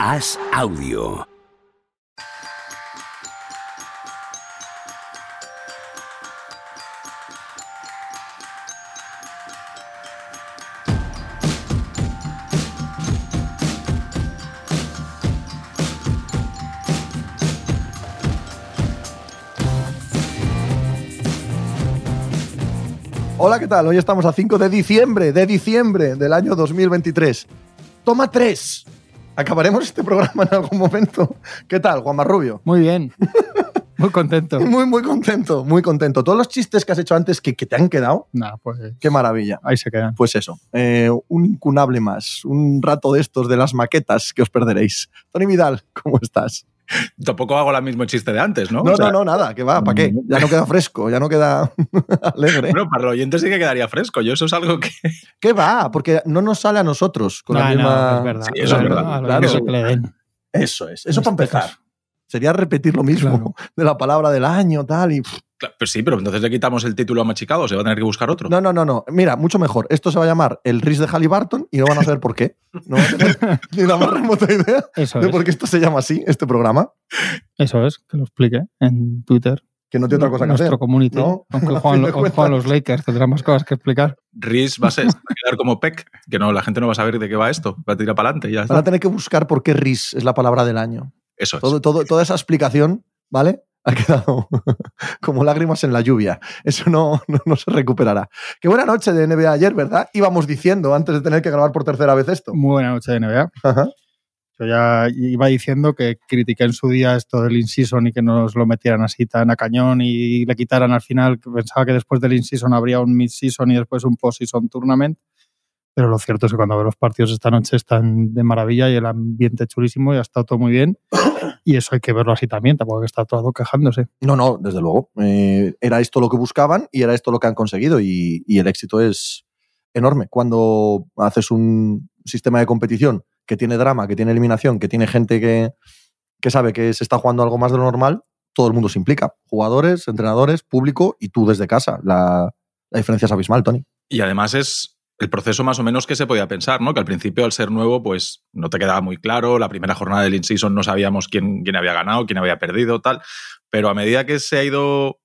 Haz audio. Hola, ¿qué tal? Hoy estamos a 5 de diciembre, de diciembre del año 2023. Toma 3. Acabaremos este programa en algún momento. ¿Qué tal, Juan Marrubio? Muy bien. Muy contento. Muy, muy contento, muy contento. Todos los chistes que has hecho antes que, que te han quedado, Nah, pues qué maravilla. ahí se quedan. Pues eso, eh, un incunable más, un rato de estos de las maquetas que os perderéis. Tony Vidal, ¿cómo estás? Tampoco hago el mismo chiste de antes, ¿no? No, O sea, no, no, nada, que va, ¿para qué? Ya no queda fresco, ya no queda alegre. Bueno, para los oyentes sí que quedaría fresco. Yo eso es algo que... ¿Qué va? Porque no nos sale a nosotros con la Nah, misma... no, es verdad. Sí, eso es Claro, verdad. que le den. Eso es, eso para empezar. Sería repetir lo mismo Claro. de la palabra del año, tal, y... pff, Pues sí, pero entonces le quitamos el título a Machicado, se va a tener que buscar otro. No, no, no, no. Mira, mucho mejor. Esto se va a llamar el RIS de Halliburton y no van a saber por qué. No van a tener ni la más remota idea Eso de es. por qué esto se llama así, este programa, Eso es, que lo explique en Twitter. que no tiene otra cosa que Nuestro hacer. community. ¿no? Aunque juegan, hoy juegan los Lakers, tendrá más cosas que explicar. Riz va a, ser, va a quedar como PEC, que no, la gente no va a saber de qué va esto. Va a tirar para adelante y ya Van a tener que buscar por qué RIS es la palabra del año. Eso es. Todo, todo- toda esa explicación, ¿vale? Ha quedado como lágrimas en la lluvia. Eso no, no, no se recuperará. Qué buena noche de NBA ayer, ¿verdad? Íbamos diciendo antes de tener que grabar por tercera vez esto. Muy buena noche de NBA. Ajá. Yo ya iba diciendo que critiqué en su día esto del in-season y que nos lo metieran así tan a cañón y le quitaran al final. Pensaba que después del in-season habría un mid-season y después un post-season tournament. Pero lo cierto es que cuando veo los partidos esta noche están de maravilla y el ambiente chulísimo y ha estado todo muy bien. Y eso hay que verlo así también, tampoco hay que estar todo quejándose. No, no, desde luego. Eh, era esto lo que buscaban y era esto lo que han conseguido y, y el éxito es enorme. Cuando haces un sistema de competición que tiene drama, que tiene eliminación, que tiene gente que, que sabe que se está jugando algo más de lo normal, todo el mundo se implica. Jugadores, entrenadores, público y tú desde casa. La, la diferencia es abismal, Tony. Y además es el proceso más o menos que se podía pensar, ¿no? Que al principio, al ser nuevo, pues no te quedaba muy claro. La primera jornada del in-season no sabíamos quién, quién había ganado, quién había perdido, tal. Pero a medida que se ha ido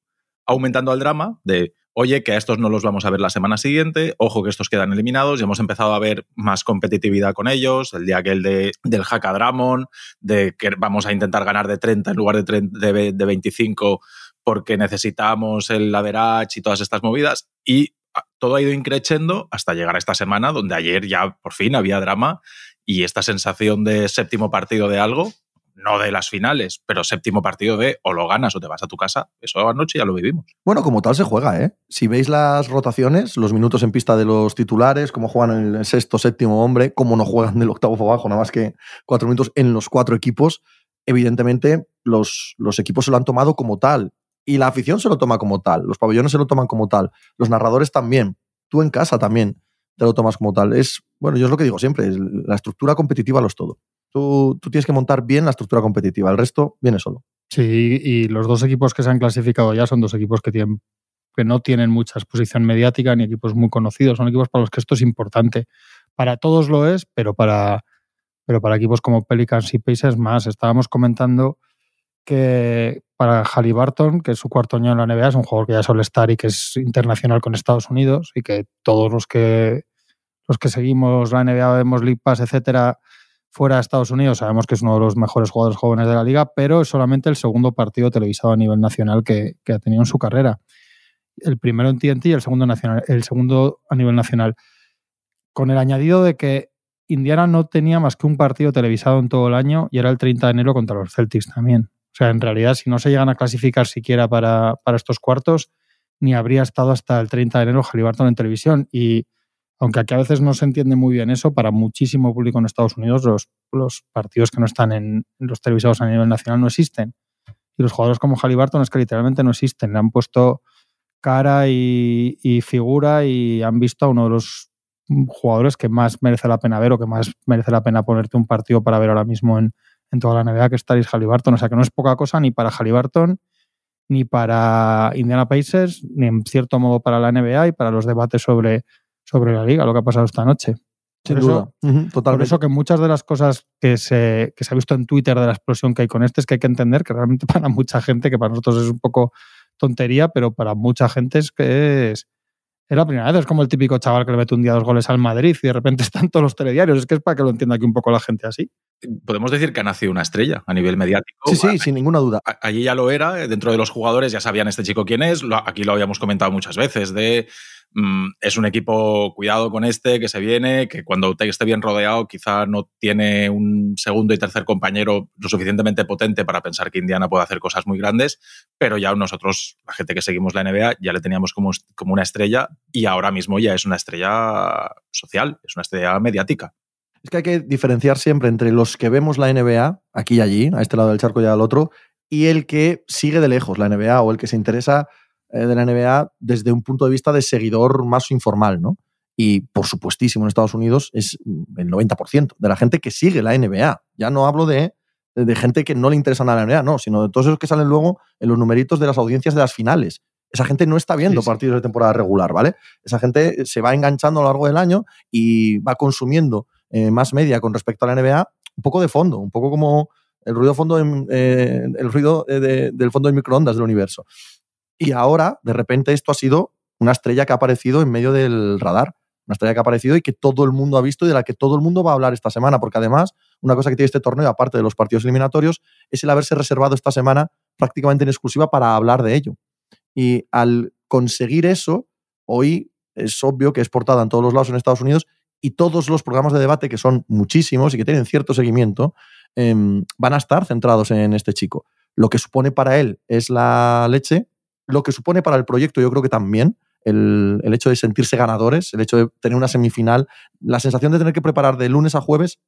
aumentando el drama de, oye, que a estos no los vamos a ver la semana siguiente, ojo que estos quedan eliminados, y hemos empezado a ver más competitividad con ellos, el día aquel de, del Hackadramon, de que vamos a intentar ganar de 30 en lugar de, 30 de, ve- de 25 porque necesitamos el average y todas estas movidas, y todo ha ido increciendo hasta llegar a esta semana, donde ayer ya por fin había drama y esta sensación de séptimo partido de algo, no de las finales, pero séptimo partido de o lo ganas o te vas a tu casa, eso anoche ya lo vivimos. Bueno, como tal se juega, ¿eh? Si veis las rotaciones, los minutos en pista de los titulares, cómo juegan el sexto, séptimo hombre, cómo no juegan del octavo para abajo, nada más que cuatro minutos en los cuatro equipos, evidentemente los, los equipos se lo han tomado como tal. Y la afición se lo toma como tal, los pabellones se lo toman como tal, los narradores también, tú en casa también te lo tomas como tal. Es, bueno, yo es lo que digo siempre, es la estructura competitiva lo es todo. Tú, tú tienes que montar bien la estructura competitiva, el resto viene solo. Sí, y los dos equipos que se han clasificado ya son dos equipos que, tienen, que no tienen mucha exposición mediática ni equipos muy conocidos. Son equipos para los que esto es importante. Para todos lo es, pero para, pero para equipos como Pelicans y Pacers más. Estábamos comentando que para Halliburton, que es su cuarto año en la NBA, es un jugador que ya es All-Star y que es internacional con Estados Unidos y que todos los que los que seguimos la NBA, vemos League Pass, etcétera, fuera de Estados Unidos, sabemos que es uno de los mejores jugadores jóvenes de la liga, pero es solamente el segundo partido televisado a nivel nacional que, que ha tenido en su carrera. El primero en TNT y el segundo, nacional, el segundo a nivel nacional. Con el añadido de que Indiana no tenía más que un partido televisado en todo el año y era el 30 de enero contra los Celtics también. O sea, en realidad, si no se llegan a clasificar siquiera para, para estos cuartos, ni habría estado hasta el 30 de enero Halliburton en televisión. Y aunque aquí a veces no se entiende muy bien eso, para muchísimo público en Estados Unidos los, los partidos que no están en, los televisados a nivel nacional no existen. Y los jugadores como Halliburton es que literalmente no existen. Le han puesto cara y figura y han visto a uno de los jugadores que más merece la pena ver o que más merece la pena ponerte un partido para ver ahora mismo en, en toda la NBA que es Taris Halliburton. O sea que no es poca cosa ni para Halliburton, ni para Indiana Pacers, ni en cierto modo para la NBA y para los debates sobre, sobre la liga, lo que ha pasado esta noche. Sin Por duda. Ujú, Por eso que muchas de las cosas que se, que se ha visto en Twitter de la explosión que hay con este es que hay que entender que realmente para mucha gente, que para nosotros es un poco tontería, pero para mucha gente es que es, es la primera vez. Es como el típico chaval que le mete un día dos goles al Madrid y de repente están todos los telediarios. Es que es para que lo entienda aquí un poco la gente así. Podemos decir que ha nacido una estrella a nivel mediático. Sí, sí, sin ninguna duda. A- Allí ya lo era, eh, dentro de los jugadores ya sabían este chico quién es, lo- aquí lo habíamos comentado muchas veces, de mm, es un equipo, cuidado con este, que se viene, que cuando esté bien rodeado quizá no tiene un segundo y tercer compañero lo suficientemente potente para pensar que Indiana puede hacer cosas muy grandes, pero ya nosotros, la gente que seguimos la NBA, ya le teníamos como, como una estrella y ahora mismo ya es una estrella social, es una estrella mediática. Es que hay que diferenciar siempre entre los que vemos la NBA, aquí y allí, a este lado del charco y al otro, y el que sigue de lejos la NBA o el que se interesa eh, de la NBA desde un punto de vista de seguidor más informal, ¿no? Y por supuestísimo en Estados Unidos es el 90% de la gente que sigue la NBA. Ya no hablo de, de gente que no le interesa nada la NBA, no, sino de todos esos que salen luego en los numeritos de las audiencias de las finales. Esa gente no está viendo Sí, sí. partidos de temporada regular, ¿vale? Esa gente se va enganchando a lo largo del año y va consumiendo eh, más media con respecto a la NBA, un poco de fondo, un poco como el ruido, fondo en- eh, el ruido eh, de- del fondo de microondas del universo. Y ahora, de repente, esto ha sido una estrella que ha aparecido en medio del radar, una estrella que ha aparecido y que todo el mundo ha visto y de la que todo el mundo va a hablar esta semana, porque además, una cosa que tiene este torneo, aparte de los partidos eliminatorios, es el haberse reservado esta semana prácticamente en exclusiva para hablar de ello. Y al conseguir eso, hoy es obvio que es portada en todos los lados en Estados Unidos y todos los programas de debate, que son muchísimos y que tienen cierto seguimiento, em, van a estar centrados en este chico. Lo que supone para él es la leche, lo que supone para el proyecto yo creo que también, el, el hecho de sentirse ganadores, el hecho de tener una semifinal, la sensación de tener que preparar de lunes a jueves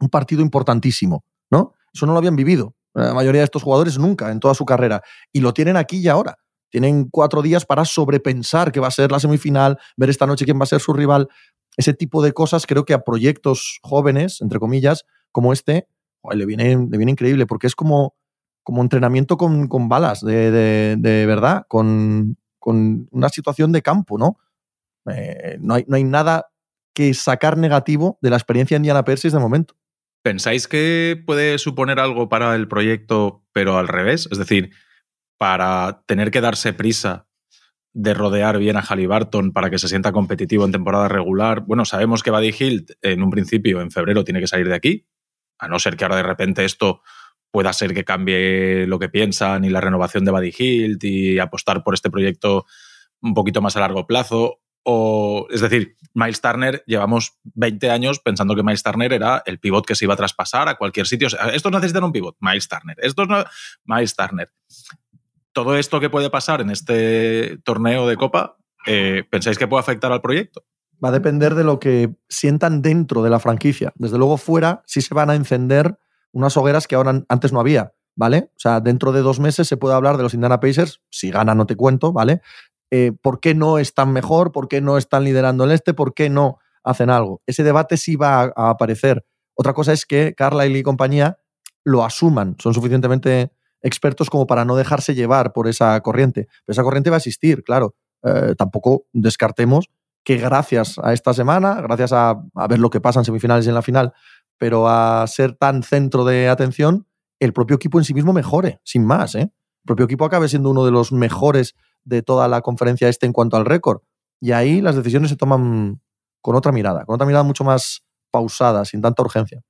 un partido importantísimo, ¿no? Eso no lo habían vivido la mayoría de estos jugadores nunca en toda su carrera y lo tienen aquí y ahora. Tienen cuatro días para sobrepensar que va a ser la semifinal, ver esta noche quién va a ser su rival. Ese tipo de cosas creo que a proyectos jóvenes, entre comillas, como este, le, viene, le viene increíble porque es como, como entrenamiento con, con balas, de, de- verdad, con, con una situación de campo, ¿no? Eh, no, hay, no hay nada que sacar negativo de la experiencia Indiana Persis de momento. ¿Pensáis que puede suponer algo para el proyecto, pero al revés? Es decir, para tener que darse prisa de rodear bien a Halliburton para que se sienta competitivo en temporada regular. Bueno, sabemos que Buddy Hilt en un principio, en febrero, tiene que salir de aquí, a no ser que ahora de repente esto pueda ser que cambie lo que piensan y la renovación de Buddy Hilt y apostar por este proyecto un poquito más a largo plazo. O, es decir, Miles Turner, llevamos 20 años pensando que Miles Turner era el pivot que se iba a traspasar a cualquier sitio. O sea, estos necesitan un pivot, Miles Turner. Estos no, Miles Turner. Todo esto que puede pasar en este torneo de Copa, eh, ¿pensáis que puede afectar al proyecto? Va a depender de lo que sientan dentro de la franquicia. Desde luego, fuera sí se van a encender unas hogueras que ahora antes no había, ¿vale? O sea, dentro de dos meses se puede hablar de los Indiana Pacers. Si gana, no te cuento, ¿vale? Eh, ¿Por qué no están mejor? ¿Por qué no están liderando el este? ¿Por qué no hacen algo? Ese debate sí va a, aparecer. Otra cosa es que Carlyle y compañía lo asuman. Son suficientemente expertos como para no dejarse llevar por esa corriente. Esa corriente va a existir, claro. Eh, tampoco descartemos que gracias a esta semana, gracias a, a, ver lo que pasa en semifinales y en la final, pero a ser tan centro de atención, el propio equipo en sí mismo mejore, sin más. ¿eh? El propio equipo acabe siendo uno de los mejores de toda la conferencia este en cuanto al récord. Y ahí las decisiones se toman con otra mirada, con otra mirada mucho más pausada, sin tanta urgencia.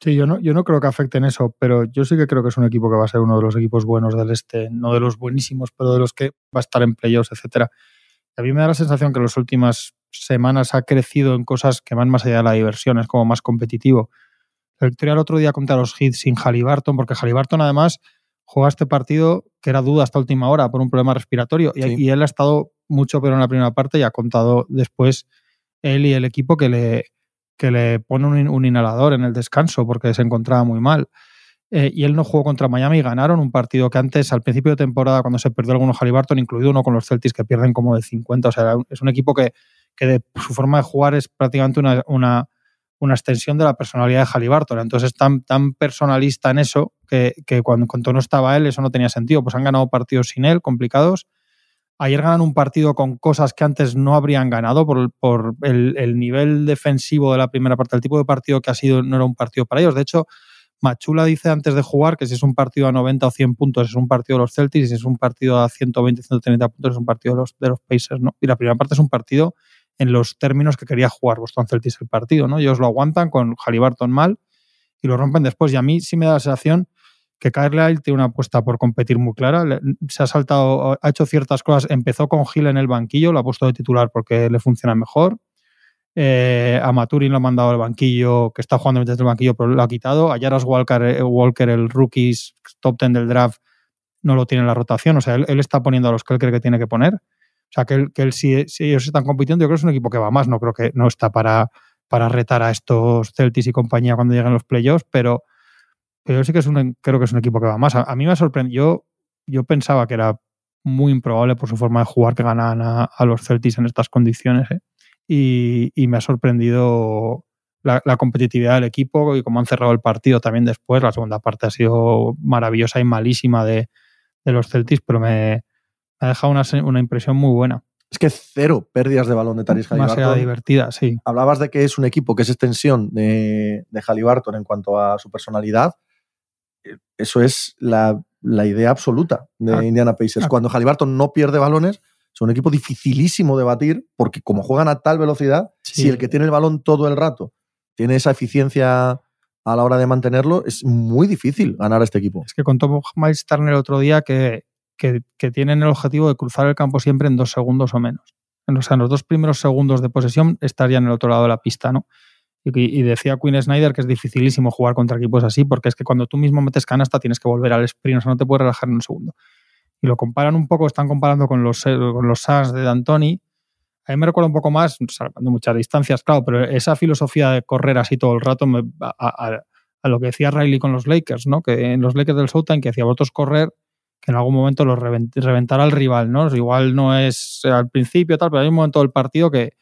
Sí, yo no, yo no creo que afecten eso, pero yo sí que creo que es un equipo que va a ser uno de los equipos buenos del este, no de los buenísimos, pero de los que va a estar en playoffs, etcétera. A mí me da la sensación que en las últimas semanas ha crecido en cosas que van más allá de la diversión, es como más competitivo. La victoria el otro día contra los Heat sin Halliburton, porque Halliburton además juega este partido que era duda hasta última hora por un problema respiratorio y, y él ha estado mucho peor en la primera parte y ha contado después él y el equipo que le, que le pone un, un, inhalador en el descanso porque se encontraba muy mal. Eh, y él no jugó contra Miami y ganaron un partido que antes, al principio de temporada, cuando se perdió alguno Halliburton, incluido uno con los Celtics que pierden como de 50. O sea, es un equipo que, que de su forma de jugar es prácticamente una, una, una extensión de la personalidad de Halliburton. Entonces es tan, tan personalista en eso que, que cuando, cuando no estaba él eso no tenía sentido. Pues han ganado partidos sin él, complicados. Ayer ganan un partido con cosas que antes no habrían ganado por, el, el, nivel defensivo de la primera parte. El tipo de partido que ha sido no era un partido para ellos. De hecho, Machula dice antes de jugar que si es un partido a 90 o 100 puntos es un partido de los Celtics y si es un partido a 120 o 130 puntos es un partido de los, de los Pacers. ¿no? Y la primera parte es un partido en los términos que quería jugar Boston Celtics el partido. ¿no? Ellos lo aguantan con Halliburton mal y lo rompen después. Y a mí sí me da la sensación que Carlisle tiene una apuesta por competir muy clara. Se ha saltado, ha hecho ciertas cosas. Empezó con Gil en el banquillo, lo ha puesto de titular porque le funciona mejor. Eh, a Maturin lo ha mandado al banquillo, que está jugando desde el banquillo, pero lo ha quitado. A Jaras Walker, eh, Walker, el rookies top 10 del draft, no lo tiene en la rotación. O sea, él, él, está poniendo a los que él cree que tiene que poner. O sea, que él, que él si, si, ellos están compitiendo, yo creo que es un equipo que va más. No creo que no está para, para retar a estos Celtics y compañía cuando lleguen los playoffs, pero, pero yo sí que es un, creo que es un equipo que va más. A, a mí me sorprendió. Yo, yo pensaba que era muy improbable por su forma de jugar que ganaran a, a los Celtics en estas condiciones. ¿eh? y, y, me ha sorprendido la, la, competitividad del equipo y cómo han cerrado el partido también después. La segunda parte ha sido maravillosa y malísima de, de los Celtics, pero me, me, ha dejado una, una, impresión muy buena. Es que cero pérdidas de balón de Taris Halliburton. Demasiado divertida, sí. Hablabas de que es un equipo que es extensión de, de Halliburton en cuanto a su personalidad. Eso es la, la idea absoluta de ah, Indiana Pacers. Ah, Cuando Halliburton no pierde balones, es un equipo dificilísimo de batir porque como juegan a tal velocidad, sí. si el que tiene el balón todo el rato tiene esa eficiencia a la hora de mantenerlo, es muy difícil ganar a este equipo. Es que contó Miles Turner el otro día que, que, que, tienen el objetivo de cruzar el campo siempre en dos segundos o menos. En, o sea, en los dos primeros segundos de posesión estarían en el otro lado de la pista, ¿no? Y, decía Quinn Snyder que es dificilísimo jugar contra equipos así, porque es que cuando tú mismo metes canasta tienes que volver al sprint, o sea, no te puedes relajar en un segundo y lo comparan un poco, están comparando con los, eh, con los Suns de D'Antoni. A mí me recuerda un poco más, salvando muchas distancias, claro, pero esa filosofía de correr así todo el rato me, a, a, a, lo que decía Riley con los Lakers, ¿no? Que en los Lakers del Showtime, que decía vosotros correr, que en algún momento los revent, reventar al rival, ¿no? Igual no es al principio tal, pero hay un momento del partido que,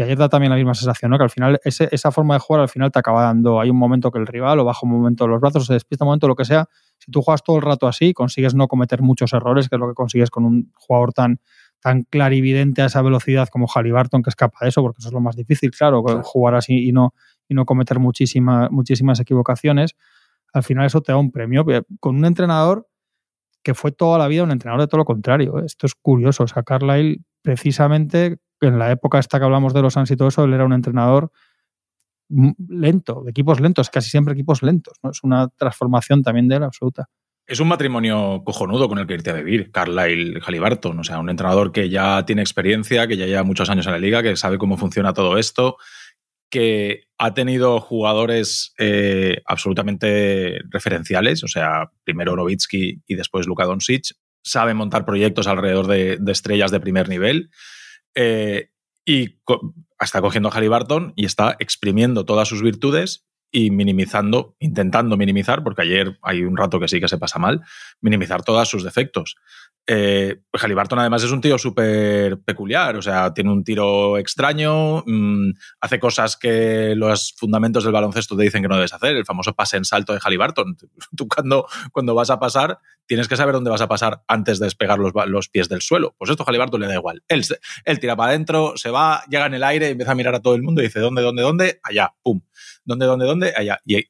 y ayer da también la misma sensación, ¿no? Que al final ese, esa forma de jugar al final te acaba dando, hay un momento que el rival o baja un momento los brazos, se despista un momento, lo que sea, si tú juegas todo el rato así, consigues no cometer muchos errores, que es lo que consigues con un jugador tan, tan clarividente a esa velocidad como Halliburton, que escapa de eso, porque eso es lo más difícil, claro, claro. jugar así y no, y no cometer muchísima, muchísimas equivocaciones. Al final eso te da un premio. Con un entrenador que fue toda la vida un entrenador de todo lo contrario. ¿eh? Esto es curioso. O sea, Carlisle, precisamente en la época esta que hablamos de los Suns y todo eso, él era un entrenador lento, de equipos lentos, casi siempre equipos lentos. ¿no? Es una transformación también de él absoluta. Es un matrimonio cojonudo con el que irte a vivir, Carlisle Halliburton. O sea, un entrenador que ya tiene experiencia, que ya lleva muchos años en la liga, que sabe cómo funciona todo esto, que ha tenido jugadores eh, absolutamente referenciales. O sea, primero Novitsky y después Luka Doncic. Sabe montar proyectos alrededor de, de estrellas de primer nivel. Eh, y está cogiendo a Halliburton y está exprimiendo todas sus virtudes y minimizando, intentando minimizar, porque ayer hay un rato que sí que se pasa mal, minimizar todos sus defectos. Eh, Halliburton además es un tío súper peculiar, o sea, tiene un tiro extraño, mmm, hace cosas que los fundamentos del baloncesto te dicen que no debes hacer, el famoso pase en salto de Halliburton. Tú cuando, cuando vas a pasar tienes que saber dónde vas a pasar antes de despegar los, los pies del suelo. Pues esto a Halliburton le da igual. Él, él tira para adentro, se va, llega en el aire, empieza a mirar a todo el mundo y dice, ¿dónde, dónde, dónde? Allá, pum. ¿Dónde, dónde, dónde? Allá. Y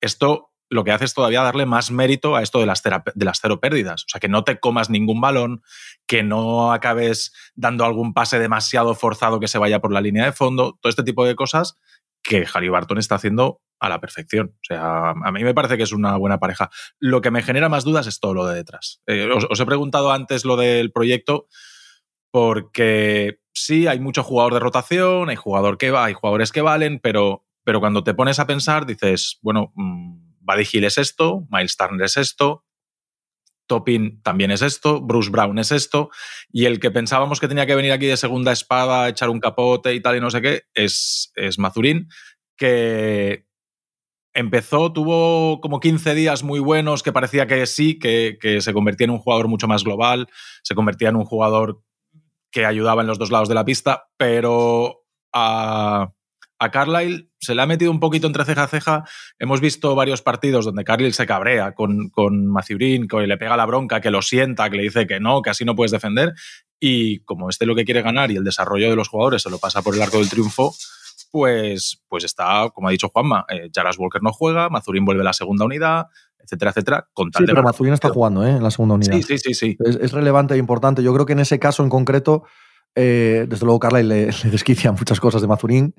esto lo que hace es todavía darle más mérito a esto de las, de las cero pérdidas. O sea, que no te comas ningún balón, que no acabes dando algún pase demasiado forzado que se vaya por la línea de fondo, todo este tipo de cosas que Halliburton está haciendo a la perfección. O sea, a mí me parece que es una buena pareja. Lo que me genera más dudas es todo lo de detrás. Eh, os, os he preguntado antes lo del proyecto porque sí, hay mucho jugador de rotación, hay jugador que va, hay jugadores que valen, pero, pero cuando te pones a pensar dices, bueno, mmm, Buddy es esto, Miles Turner es esto, Toppin también es esto, Bruce Brown es esto, y el que pensábamos que tenía que venir aquí de segunda espada, echar un capote y tal y no sé qué, es, es Mazurín, que empezó, tuvo como 15 días muy buenos, que parecía que sí, que, que se convertía en un jugador mucho más global, se convertía en un jugador que ayudaba en los dos lados de la pista, pero a, a Carlisle se le ha metido un poquito entre ceja a ceja. Hemos visto varios partidos donde Carlisle se cabrea con, con Mathurin, que le pega la bronca, que lo sienta, que le dice que no, que así no puedes defender. Y como este lo que quiere ganar y el desarrollo de los jugadores se lo pasa por el arco del triunfo, pues, pues está, como ha dicho Juanma, eh, Jaras Walker no juega, Mazurín vuelve a la segunda unidad, etcétera, etcétera. Con tal sí, pero Mazurín está jugando ¿eh? en la segunda unidad. Sí, sí, sí. sí. Es, es, relevante e importante. Yo creo que en ese caso en concreto, eh, desde luego Carla le, le desquician muchas cosas de Mazurín,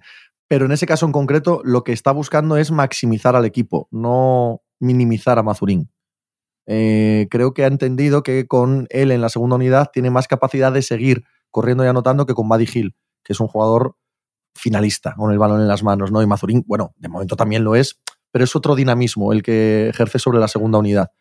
pero en ese caso en concreto lo que está buscando es maximizar al equipo, no minimizar a Mazurín. Eh, creo que ha entendido que con él en la segunda unidad tiene más capacidad de seguir corriendo y anotando que con Buddy Hill, que es un jugador finalista con el balón en las manos, ¿no? Y Mazurín, bueno, de momento también lo es, pero es otro dinamismo el que ejerce sobre la segunda unidad.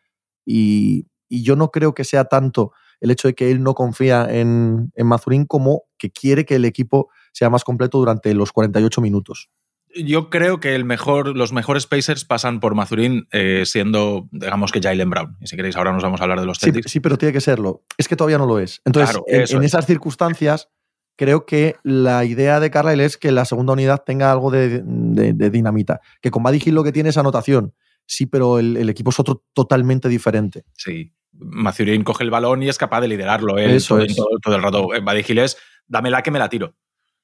Y, yo no creo que sea tanto el hecho de que él no confía en, en, Mazurín como que quiere que el equipo sea más completo durante los 48 minutos. Yo creo que el mejor, los mejores Pacers pasan por Mazurín eh, siendo, digamos que Jalen Brown. Y si queréis, ahora nos vamos a hablar de los Celtics. Sí, sí, pero tiene que serlo. Es que todavía no lo es. Entonces, claro, en, en, esas circunstancias, creo que la idea de Carlisle es que la segunda unidad tenga algo de, de, de dinamita. Que con Buddy Hill lo que tiene es anotación. Sí, pero el, el, equipo es otro totalmente diferente. Sí. Mazurín coge el balón y es capaz de liderarlo él Eso todo, es. todo, todo, el rato. Buddy Hill es, dámela que me la tiro.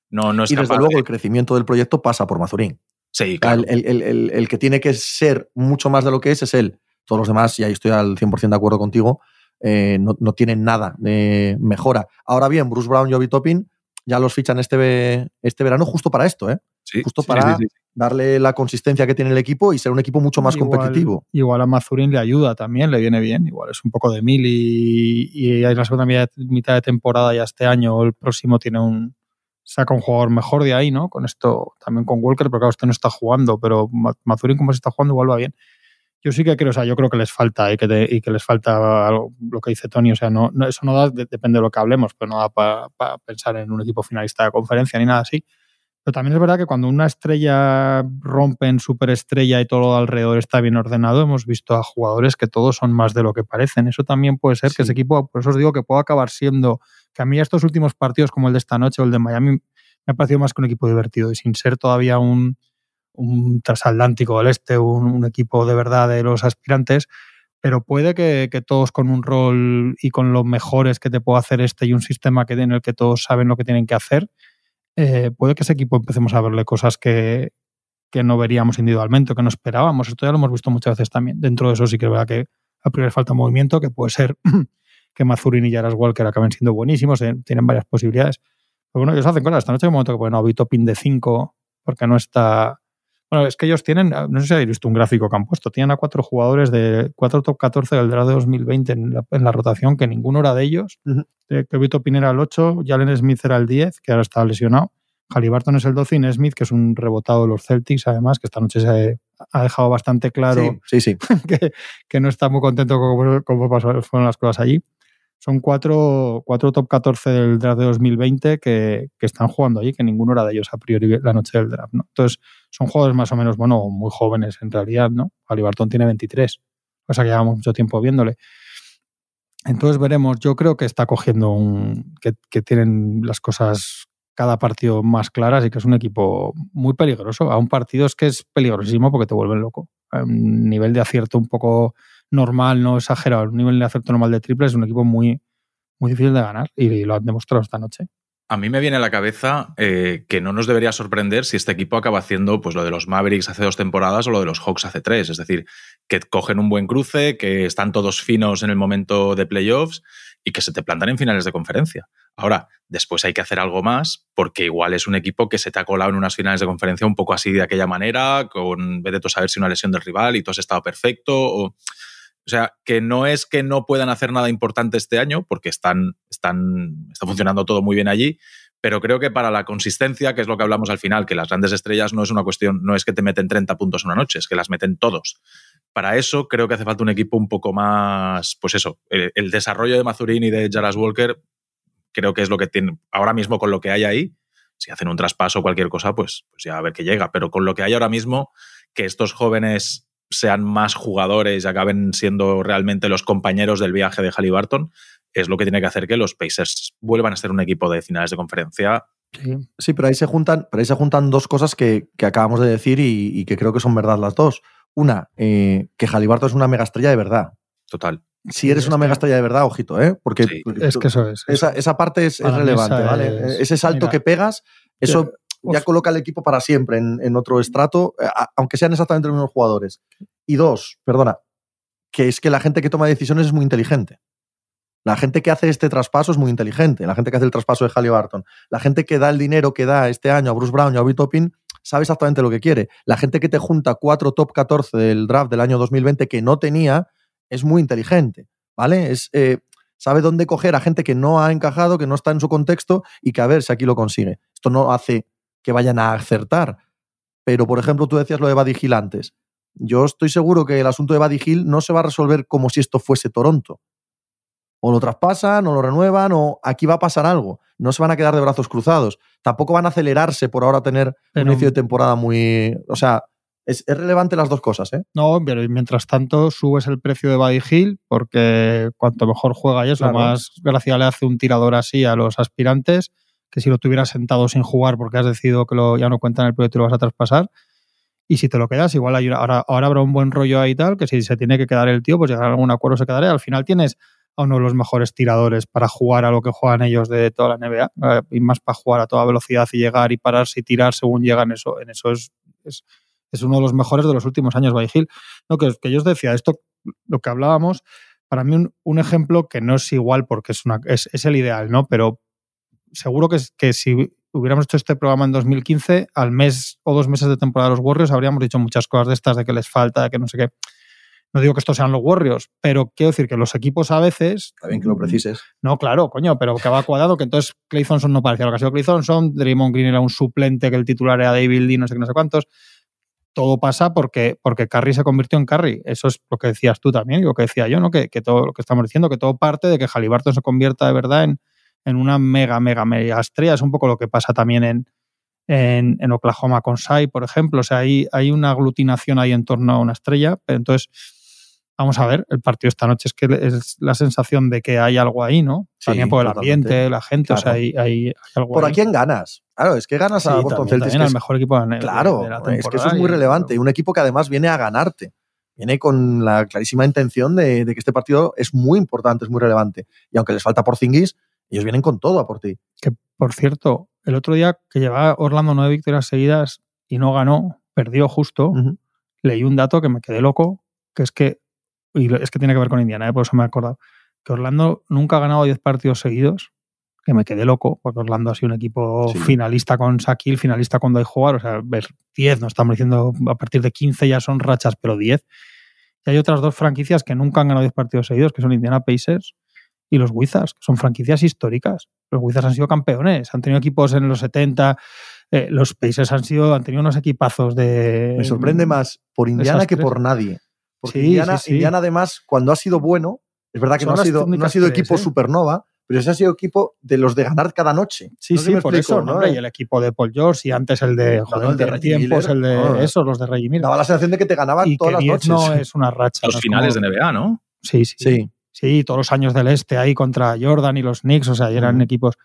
No, no es y desde capaz luego de... el crecimiento del proyecto pasa por Mazurín. Sí, claro. El, el, el, el, que tiene que ser mucho más de lo que es es él. Todos los demás, y ahí estoy al 100% de acuerdo contigo, eh, no, no, tienen nada de mejora. Ahora bien, Bruce Brown y Obi Toppin ya los fichan este, este verano justo para esto, ¿eh? Sí, justo sí, para sí, sí. darle la consistencia que tiene el equipo y ser un equipo mucho más igual, competitivo. Igual a Mazurín le ayuda también, le viene bien. Igual es un poco de mil y, y en la segunda mitad de temporada ya este año o el próximo tiene un, saca un jugador mejor de ahí, ¿no? Con esto, también con Walker, pero claro, este no está jugando, pero Mazurín como se está jugando igual va bien. Yo sí que creo, o sea, yo creo que les falta y que, te, y que les falta lo que dice Tony, o sea, no, eso no da, de, depende de lo que hablemos, pero no da para pa pensar en un equipo finalista de conferencia ni nada así. Pero también es verdad que cuando una estrella rompe en superestrella y todo alrededor está bien ordenado, hemos visto a jugadores que todos son más de lo que parecen. Eso también puede ser sí. que ese equipo, por eso os digo que puede acabar siendo, que a mí estos últimos partidos como el de esta noche o el de Miami me ha parecido más que un equipo divertido y sin ser todavía un, un transatlántico del este, un, un, equipo de verdad de los aspirantes, pero puede que, que, todos con un rol y con los mejores que te puede hacer este y un sistema que, en el que todos saben lo que tienen que hacer, eh, puede que ese equipo empecemos a verle cosas que, que no veríamos individualmente o que no esperábamos. Esto ya lo hemos visto muchas veces también. Dentro de eso sí que es verdad que a priori falta movimiento, que puede ser que Mazurin y Jaras Walker acaben siendo buenísimos, eh, tienen varias posibilidades. Pero bueno, ellos hacen cosas. Esta noche hay un momento que ponen a Vito Pin de 5 porque no está bueno, es que ellos tienen, no sé si habéis visto un gráfico que han puesto, tienen a cuatro jugadores de cuatro top 14 del draft de 2020 en la, en la rotación, que ninguno era de ellos. Uh -huh. Que Vito Pin era el 8, Jalen Smith era el 10, que ahora está lesionado. Halliburton es el 12 y Smith, que es un rebotado de los Celtics, además, que esta noche se ha dejado bastante claro sí, sí, sí. que, que, no está muy contento con cómo, cómo fueron las cosas allí son cuatro, cuatro top 14 del draft de 2020 que, que, están jugando allí, que ninguno era de ellos a priori la noche del draft, ¿no? Entonces, son jugadores más o menos, bueno, muy jóvenes en realidad, ¿no? Alibartón tiene 23, o que llevamos mucho tiempo viéndole. Entonces veremos, yo creo que está cogiendo un. que, que tienen las cosas cada partido más claras y que es un equipo muy peligroso. A un partido es que es peligrosísimo porque te vuelven loco. A un nivel de acierto un poco normal, no exagerado, un nivel de acierto normal de triple es un equipo muy, muy difícil de ganar y lo han demostrado esta noche. A mí me viene a la cabeza eh, que no nos debería sorprender si este equipo acaba haciendo pues, lo de los Mavericks hace dos temporadas o lo de los Hawks hace tres. Es decir, que cogen un buen cruce, que están todos finos en el momento de playoffs y que se te plantan en finales de conferencia. Ahora, después hay que hacer algo más porque igual es un equipo que se te ha colado en unas finales de conferencia un poco así de aquella manera, con vete tú a saber si una lesión del rival y tú has estado perfecto. O, o sea, que no es que no puedan hacer nada importante este año, porque están, están, está funcionando todo muy bien allí, pero creo que para la consistencia, que es lo que hablamos al final, que las grandes estrellas no es una cuestión, no es que te meten 30 puntos una noche, es que las meten todos. Para eso creo que hace falta un equipo un poco más, pues eso, el, el desarrollo de Mazurín y de Jaras Walker creo que es lo que tiene ahora mismo con lo que hay ahí. Si hacen un traspaso o cualquier cosa, pues, pues ya a ver qué llega. Pero con lo que hay ahora mismo, que estos jóvenes sean más jugadores y acaben siendo realmente los compañeros del viaje de Halliburton, es lo que tiene que hacer que los Pacers vuelvan a ser un equipo de finales de conferencia. Sí, sí pero, ahí se juntan, pero ahí se juntan dos cosas que, que acabamos de decir y, y, que creo que son verdad las dos. Una, eh, que Halliburton es una mega estrella de verdad. Total. si eres una mega estrella de verdad, ojito, ¿eh? Porque Sí. Es que eso es. esa, esa parte es, es relevante, ¿vale? es- Ese salto mira, que pegas, eso ya coloca al equipo para siempre en, en otro estrato, eh, a- aunque sean exactamente los mismos jugadores. Y dos, perdona, que es que la gente que toma decisiones es muy inteligente. La gente que hace este traspaso es muy inteligente. La gente que hace el traspaso de Halliburton. La gente que da el dinero que da este año a Bruce Brown y a Obi Toppin sabe exactamente lo que quiere. La gente que te junta cuatro top 14 del draft del año 2020 que no tenía es muy inteligente. ¿Vale? Es, eh, sabe dónde coger a gente que no ha encajado, que no está en su contexto y que a ver si aquí lo consigue. Esto no hace que vayan a acertar. Pero, por ejemplo, tú decías lo de Buddy Hill antes. Yo estoy seguro que el asunto de Buddy Hill no se va a resolver como si esto fuese Toronto. O lo traspasan, o lo renuevan, o aquí va a pasar algo. No se van a quedar de brazos cruzados. Tampoco van a acelerarse por ahora tener Pero- un inicio de temporada muy. O sea, es, es relevante las dos cosas, ¿eh? No, pero mientras tanto subes el precio de Buddy Hill porque cuanto mejor juega y eso, Claro. más gracia le hace un tirador así a los aspirantes que si lo tuvieras sentado sin jugar porque has decidido que lo, ya no cuenta en el proyecto y lo vas a traspasar. Y si te lo quedas, igual hay ahora, ahora habrá un buen rollo ahí tal, que si se tiene que quedar el tío, pues llegar a algún acuerdo se quedará. Al final tienes a uno de los mejores tiradores para jugar a lo que juegan ellos de toda la NBA eh, y más para jugar a toda velocidad y llegar y pararse y tirar según llegan. Eso, en eso es, es, uno de los mejores de los últimos años, Buddy Hill. No, que, que yo os decía, esto, lo que hablábamos, para mí un, un ejemplo que no es igual porque es, una, es, es el ideal, ¿no? Pero seguro que, es- que si hubiéramos hecho este programa en 2015, al mes o dos meses de temporada de los Warriors habríamos dicho muchas cosas de estas, de que les falta, de que no sé qué. No digo que estos sean los Warriors, pero quiero decir que los equipos a veces Está bien que lo precises. no, claro, coño, pero que va cuadrado, que entonces Clay Thompson no parecía lo que ha sido Clay Thompson, Draymond Green era un suplente, que el titular era David Lee, no sé qué, no sé cuántos. Todo pasa porque, porque Curry se convirtió en Curry. Eso es lo que decías tú también y lo que decía yo, ¿no? Que, que todo lo que estamos diciendo, que todo parte de que Halliburton se convierta de verdad en, en una mega, mega, mega estrella. Es un poco lo que pasa también en, en, en Oklahoma con Sai, por ejemplo. O sea, hay, hay una aglutinación ahí en torno a una estrella, pero entonces Vamos a ver, el partido esta noche es que es la sensación de que hay algo ahí, ¿no? Sí, También por el totalmente. ambiente, la gente, o sea, hay, hay- hay algo ¿Por ahí. a quién ganas? Claro, es que ganas Sí, a Boston Celtics. que es- mejor equipo de, Claro, de la es que eso es muy relevante. Y un equipo que además viene a ganarte. Viene con la clarísima intención de, de que este partido es muy importante, es muy relevante. Y aunque les falta por ellos vienen con todo a por ti. Que, por cierto, el otro día que llevaba Orlando nueve victorias seguidas y no ganó, perdió justo, leí un dato que me quedé loco, que es que, y es que tiene que ver con Indiana, ¿eh? por eso me he acordado, que Orlando nunca ha ganado 10 partidos seguidos, que me quedé loco, porque Orlando ha sido un equipo Sí. finalista con Shaquille, finalista cuando hay jugar, o sea, ver 10, no estamos diciendo a partir de 15 ya son rachas, pero 10. Y hay otras dos franquicias que nunca han ganado 10 partidos seguidos, que son Indiana Pacers y los Wizards, que son franquicias históricas. Los Wizards han sido campeones, han tenido equipos en los 70, eh, los Pacers han sido, han tenido unos equipazos de. Me sorprende más por Indiana que por nadie. Porque Sí, Indiana, sí, sí. Indiana, además, cuando ha sido bueno, es verdad que Son no ha, sido, no ha sido tres, equipo ¿eh? supernova, pero ese ha sido equipo de los de ganar cada noche. Sí, No sí, por explico, eso, ¿no? hombre, y el equipo de Paul George y antes el de, joder, no, el el de de tiempos, el de no. esos, los de Reggie Miller. Daba la sensación de que te ganaban y todas que las 10 noches. no es una racha. Los finales como- de NBA, ¿no? Sí, sí, sí. Sí. todos los años del este ahí contra Jordan y los Knicks, o sea, eran equipos.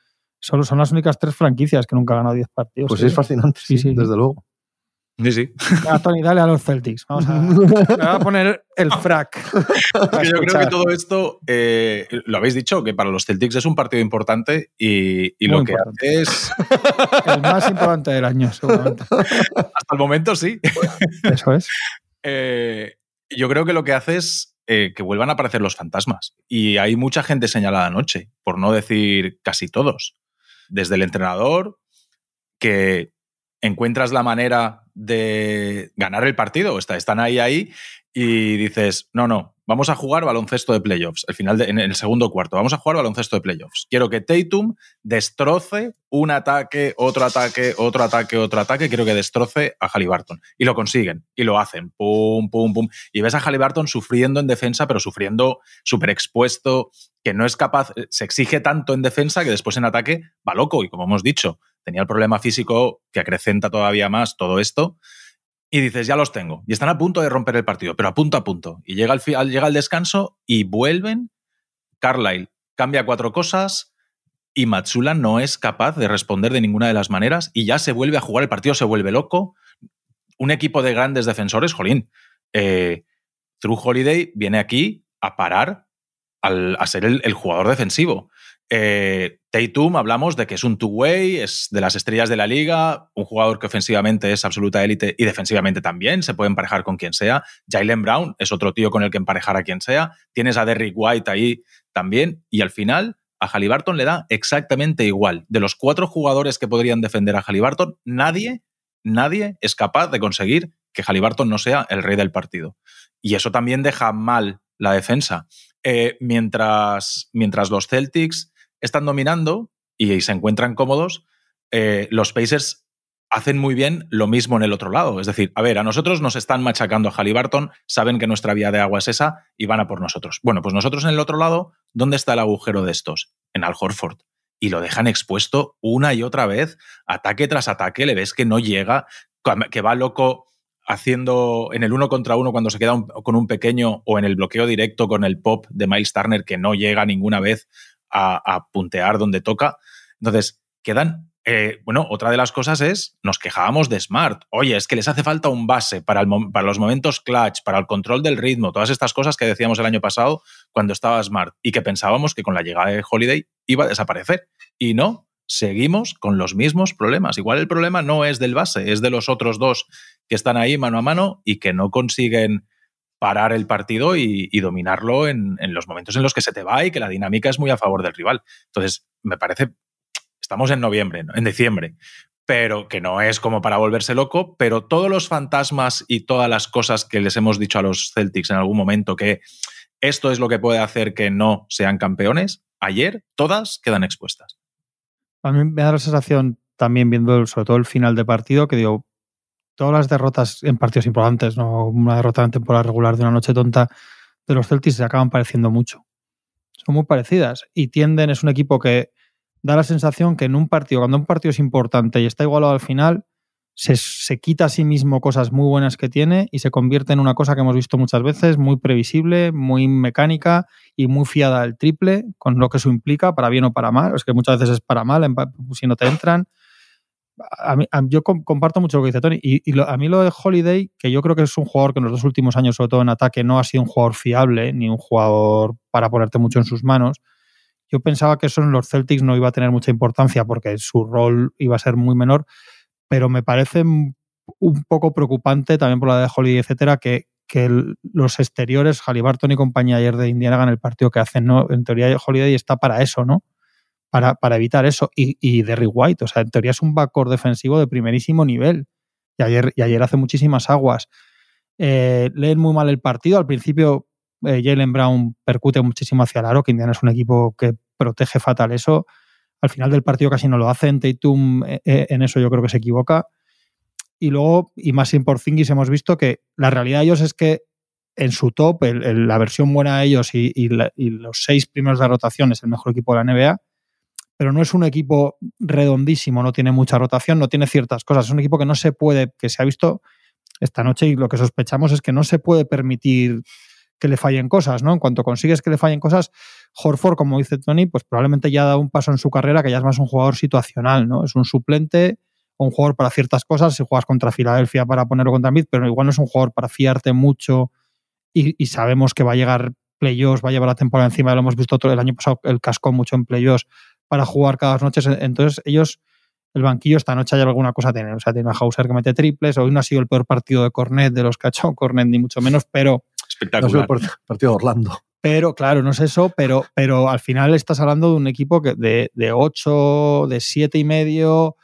Solo son las únicas tres franquicias que nunca han ganado 10 partidos. Pues sí. es fascinante, Sí, sí, sí. desde luego. Sí, sí. Venga, Tony, dale a los Celtics. Vamos a, me voy a poner el frac. Que yo creo que todo esto, eh, lo habéis dicho, que para los Celtics es un partido importante y, lo que hace es, El más importante del año, seguramente. hasta el momento sí, Eso es. Eh, yo creo que lo que hace es eh, que vuelvan a aparecer los fantasmas. Y hay mucha gente señalada anoche, por no decir casi todos. Desde el entrenador, que encuentras la manera de ganar el partido, está- están ahí, ahí, y dices, no, no, vamos a jugar baloncesto de playoffs, al final en el segundo cuarto, vamos a jugar baloncesto de playoffs. Quiero que Tatum destroce un ataque, otro ataque, otro ataque, otro ataque, quiero que destroce a Halliburton. Y lo consiguen, y lo hacen, pum, pum, pum. Y ves a Halliburton sufriendo en defensa, pero sufriendo súper expuesto, que no es capaz, se exige tanto en defensa que después en ataque va loco. Y como hemos dicho, tenía el problema físico que acrecenta todavía más todo esto. Y dices, ya los tengo. Y están a punto de romper el partido, pero a punto a punto. Y llega el, llega el descanso y vuelven. Carlisle cambia cuatro cosas y Matsula no es capaz de responder de ninguna de las maneras y ya se vuelve a jugar, el partido se vuelve loco. Un equipo de grandes defensores, jolín. Eh, True Holiday viene aquí a parar a ser el, jugador defensivo. Eh, Tatum hablamos de que es un two-way, es de las estrellas de la liga, un jugador que ofensivamente es absoluta élite y defensivamente también, se puede emparejar con quien sea. Jalen Brown es otro tío con el que emparejar a quien sea. Tienes a Derrick White ahí también. Y al final, a Halliburton le da exactamente igual. De los cuatro jugadores que podrían defender a Halliburton, nadie, nadie es capaz de conseguir que Halliburton no sea el rey del partido. Y eso también deja mal la defensa. Eh, mientras, mientras los Celtics están dominando y, se encuentran cómodos, eh, los Pacers hacen muy bien lo mismo en el otro lado. Es decir, a ver, a nosotros nos están machacando a Halliburton, saben que nuestra vía de agua es esa y van a por nosotros. Bueno, pues nosotros en el otro lado, ¿dónde está el agujero de estos? En Al Horford. Y lo dejan expuesto una y otra vez, ataque tras ataque, le ves que no llega, que va loco haciendo en el uno contra uno cuando se queda con un pequeño o en el bloqueo directo con el pop de Miles Turner que no llega ninguna vez a, puntear donde toca. Entonces, quedan eh, bueno, otra de las cosas es, nos quejábamos de Smart. Oye, es que les hace falta un base para, los momentos clutch, para el control del ritmo, todas estas cosas que decíamos el año pasado cuando estaba Smart y que pensábamos que con la llegada de Holiday iba a desaparecer. Y no, seguimos con los mismos problemas. Igual el problema no es del base, es de los otros dos que están ahí mano a mano y que no consiguen parar el partido y, dominarlo en, los momentos en los que se te va y que la dinámica es muy a favor del rival. Entonces, me parece estamos en noviembre, en diciembre, pero que no es como para volverse loco, pero todos los fantasmas y todas las cosas que les hemos dicho a los Celtics en algún momento que esto es lo que puede hacer que no sean campeones, ayer todas quedan expuestas. A mí me da la sensación también viendo sobre todo el final de partido que digo, todas las derrotas en partidos importantes, no una derrota en temporada regular de una noche tonta de los Celtics se acaban pareciendo mucho. Son muy parecidas y tienden, es un equipo que da la sensación que en un partido, cuando un partido es importante y está igualado al final, se, quita a sí mismo cosas muy buenas que tiene y se convierte en una cosa que hemos visto muchas veces, muy previsible, muy mecánica y muy fiada al triple, con lo que eso implica, para bien o para mal. Es que muchas veces es para mal si no te entran. Yo comparto mucho lo que dice Tony. Y, a mí lo de Holiday, que yo creo que es un jugador que en los dos últimos años, sobre todo en ataque, no ha sido un jugador fiable, ni un jugador para ponerte mucho en sus manos. Yo pensaba que eso en los Celtics no iba a tener mucha importancia porque su rol iba a ser muy menor, pero me parece un poco preocupante también por la de Holiday, etcétera, que, que los exteriores, Halliburton y compañía ayer de Indiana hagan el partido que hacen, ¿no? En teoría Holiday está para eso, ¿no? Para, para evitar eso. Y, y Derry White, o sea, en teoría es un backcourt defensivo de primerísimo nivel. Y ayer, y ayer hace muchísimas aguas. Eh, leen muy mal el partido. Al principio eh, Jalen Brown percute muchísimo hacia el aro, que Indiana es un equipo que protege fatal eso. Al final del partido casi no lo hacen. Tatum eh, eh, en eso yo creo que se equivoca. Y luego, y más por Porzingis, hemos visto que la realidad de ellos es que en su top, la versión buena de ellos y, los seis primeros de rotación es el mejor equipo de la NBA, pero no es un equipo redondísimo, no tiene mucha rotación, no tiene ciertas cosas. Es un equipo que no se puede, que se ha visto esta noche y lo que sospechamos es que no se puede permitir que le fallen cosas, ¿no? En cuanto consigues que le fallen cosas, Horford, como dice Tony, pues probablemente ya ha dado un paso en su carrera que ya es más un jugador situacional, ¿no? Es un suplente o un jugador para ciertas cosas, si juegas contra Filadelfia para ponerlo contra Mid, pero igual no es un jugador para fiarte mucho y, sabemos que va a llegar playoffs, va a llevar la temporada encima, lo hemos visto todo el año pasado, el casco mucho en playoffs para jugar cada dos noches, entonces ellos el banquillo esta noche hay alguna cosa a tener. O sea, tiene a Hauser que mete triples. Hoy no ha sido el peor partido de Cornet de los que ha hecho Cornet, ni mucho menos, pero Espectacular. partido de Orlando. Pero, claro, no es eso, pero, pero al final estás hablando de un equipo que de, de 8, de 7 y medio.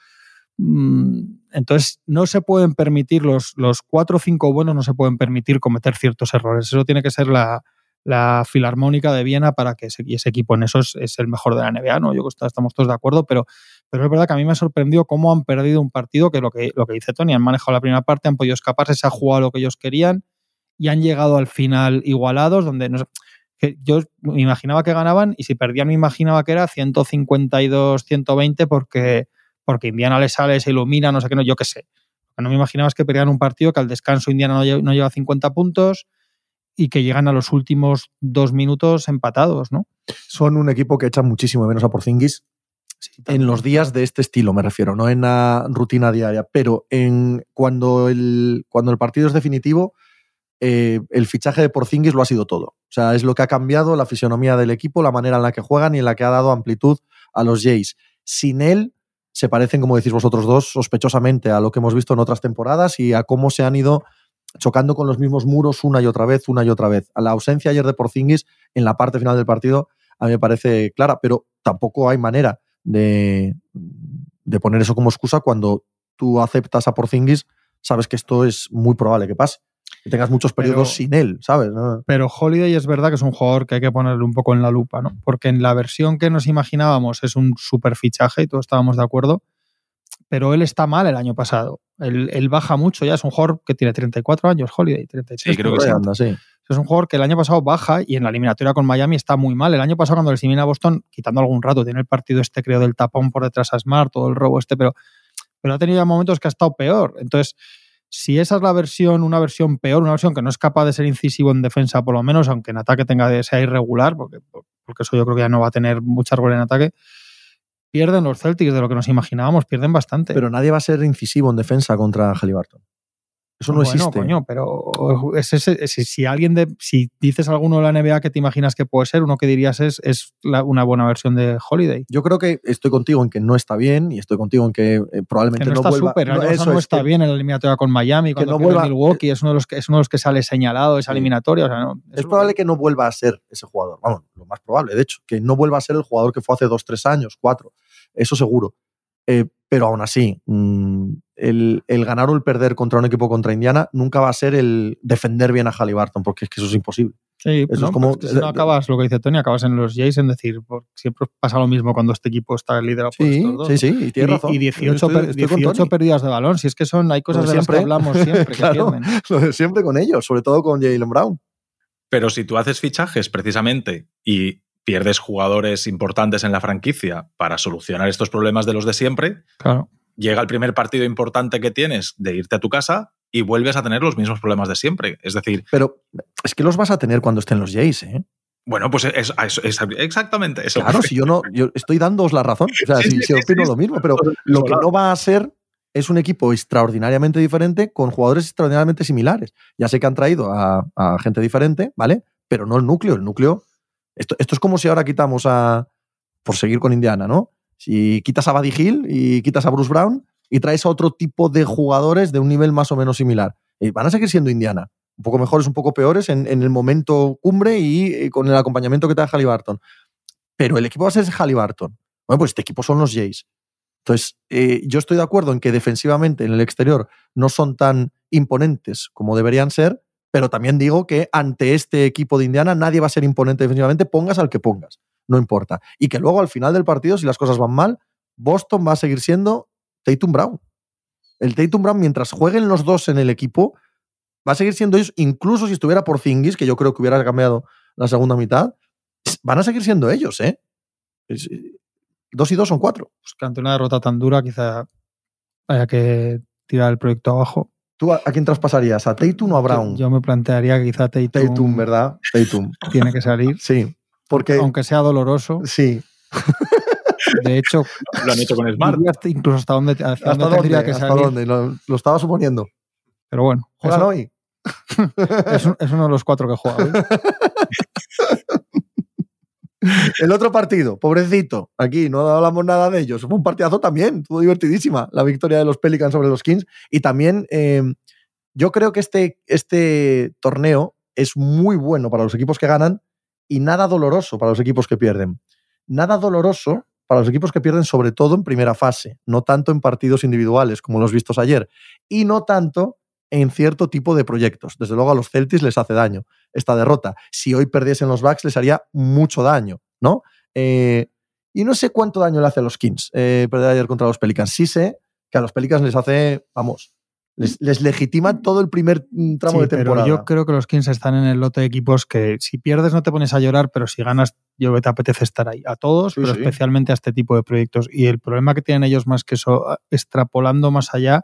Mm, entonces, no se pueden permitir, los, los 4 o 5 buenos no se pueden permitir cometer ciertos errores. Eso tiene que ser la, la filarmónica de Viena para que ese, equipo en eso es, el mejor de la NBA, ¿no? Yo estamos todos de acuerdo, pero, pero es verdad que a mí me ha sorprendido cómo han perdido un partido que lo que, lo que dice Tony, han manejado la primera parte, han podido escaparse, se ha jugado lo que ellos querían y han llegado al final igualados, donde no yo me imaginaba que ganaban y si perdían me imaginaba que era 152, 120 porque, porque Indiana le sale, se ilumina, no sé qué, no, yo qué sé. No me imaginaba es que perdían un partido que al descanso Indiana no lleva, no lleva 50 puntos y que llegan a los últimos dos minutos empatados, ¿no? Son un equipo que echa muchísimo menos a Porzingis. en los días de este estilo me refiero, no en la rutina diaria, pero en cuando el, cuando el partido es definitivo, eh, el fichaje de Porzingis lo ha sido todo. O sea, es lo que ha cambiado la fisionomía del equipo, la manera en la que juegan y en la que ha dado amplitud a los Jays. Sin él, se parecen, como decís vosotros dos, sospechosamente a lo que hemos visto en otras temporadas y a cómo se han ido chocando con los mismos muros una y otra vez, una y otra vez. La ausencia ayer de Porzingis en la parte final del partido a mí me parece clara, pero tampoco hay manera de, de poner eso como excusa cuando tú aceptas a Porzingis, sabes que esto es muy probable que pase. Que tengas muchos periodos Pero- sin él, ¿sabes? ¿No? Pero Holiday es verdad que es un jugador que hay que ponerle un poco en la lupa, ¿no? Porque en la versión que nos imaginábamos es un super fichaje y todos estábamos de acuerdo, pero él está mal el año pasado. Él, él baja mucho ya, es un jugador que tiene 34 años, Holiday, 33. Sí, creo que sí. anda, sí. Es un jugador que el año pasado baja y en la eliminatoria con Miami está muy mal. El año pasado cuando le elimina a Boston, quitando algún rato, tiene el partido este creo del tapón por detrás a Smart, todo el robo este, pero, pero ha tenido ya momentos que ha estado peor. Entonces, si esa es la versión, una versión peor, una versión que no es capaz de ser incisivo en defensa, por lo menos, aunque en ataque tenga de sea irregular, porque, porque eso yo creo que ya no va a tener mucha rol en ataque, pierden los Celtics de lo que nos imaginábamos, pierden bastante. Pero nadie va a ser incisivo en defensa contra Halliburton. Eso no bueno, existe. coño, pero es ese- es- si alguien de, si dices alguno de la NBA que te imaginas que puede ser, uno que dirías es, es la- una buena versión de Holiday. Yo creo que estoy contigo en que no está bien y estoy contigo en que eh, Que probablemente no, no, está vuelva. súper, el no, eso no es, está que- bien en la eliminatoria con Miami, cuando no vuelva- Milwaukee, es uno, de los que, es uno de los que sale señalado esa eliminatoria. o sea, no, Es probable que no vuelva a ser ese jugador. Vamos, lo más probable, de hecho, que no vuelva a ser el jugador que fue hace dos, tres años, cuatro. Eso seguro. Eh, pero aún así, mm, el, el ganar o el perder contra un equipo contra Indiana nunca va a ser el defender bien a Halliburton, porque es que eso es imposible. Sí, Eso no, es como- pero que si no acabas, lo que dice Tony, acabas en los Jays en decir, siempre pasa lo mismo cuando este equipo está liderado por Sí, estos dos. sí, sí, y razón. y 18, Estoy- per- estoy con 18 Tony. pérdidas de balón. Si es que son, hay cosas de de las que siempre. hablamos siempre que Claro. Lo de siempre con ellos, sobre todo con Jalen Brown. Pero si tú haces fichajes precisamente y pierdes jugadores importantes en la franquicia para solucionar estos problemas de los de siempre, Claro. llega el primer partido importante que tienes de irte a tu casa y vuelves a tener los mismos problemas de siempre. Es decir, Pero es que los vas a tener cuando estén los Jays, ¿eh? bueno, pues es, es- es- exactamente eso. Claro, si yo no, yo estoy dándoos la razón. O sea, Sí, si, sí, si sí, opino sí, lo mismo, pero lo que no va a ser es un equipo extraordinariamente diferente con jugadores extraordinariamente similares. Ya sé que han traído a, a gente diferente, ¿vale? Pero no el núcleo. El núcleo. Esto, esto es como si ahora quitamos a. Por seguir con Indiana, ¿no? Si quitas a Buddy Hill y quitas a Bruce Brown y traes a otro tipo de jugadores de un nivel más o menos similar. Eh, van a seguir siendo Indiana. Un poco mejores, un poco peores en, en el momento cumbre y eh, con el acompañamiento que te da Halliburton. Pero el equipo va a ser Halliburton. Bueno, pues este equipo son los Jays. Entonces, eh, yo estoy de acuerdo en que defensivamente en el exterior no son tan imponentes como deberían ser, pero también digo que ante este equipo de Indiana nadie va a ser imponente defensivamente, pongas al que pongas, no importa. Y que luego al final del partido, si las cosas van mal, Boston va a seguir siendo Tatum Brown. El Tatum Brown, mientras jueguen los dos en el equipo, va a seguir siendo ellos, incluso si estuviera por Zingis, que yo creo que hubiera cambiado la segunda mitad, van a seguir siendo ellos, ¿eh? Es- dos y dos son cuatro. Pues que ante una derrota tan dura, quizá haya que tirar el proyecto abajo. ¿Tú a, a quién traspasarías? ¿A Tatum o a Brown? Yo, yo me plantearía quizá Tatum, Tatum, ¿verdad? Tatum. tiene que salir, Sí. Porque. aunque sea doloroso. Sí. De hecho, Lo han hecho con Smart. hasta- incluso hasta dónde, hacia ¿Hasta dónde tendría que ¿Hasta salir. dónde? Lo, lo estaba suponiendo. Pero bueno, ¿Juegan eso- hoy? es, un- es uno de los cuatro que juega hoy. El otro partido, pobrecito. Aquí no hablamos nada de ellos. Fue un partidazo también. Estuvo divertidísima la victoria de los Pelicans sobre los Kings. Y también eh, yo creo que este, este torneo es muy bueno para los equipos que ganan y nada doloroso para los equipos que pierden. Nada doloroso para los equipos que pierden, sobre todo en primera fase, no tanto en partidos individuales como los vistos ayer, y no tanto en cierto tipo de proyectos. Desde luego a los Celtics les hace daño esta derrota. Si hoy perdiesen los Bucks les haría mucho daño, ¿no? Eh, y no sé cuánto daño le hace a los Kings eh, perder ayer contra los Pelicans. Sí sé que a los Pelicans les hace, vamos, les, les legitima todo el primer mm, tramo Sí, de temporada. Pero yo creo que los Kings están en el lote de equipos que si pierdes no te pones a llorar, pero si ganas, yo te apetece estar ahí. A todos, Sí, pero sí. especialmente a este tipo de proyectos. Y el problema que tienen ellos más que eso, a- extrapolando más allá,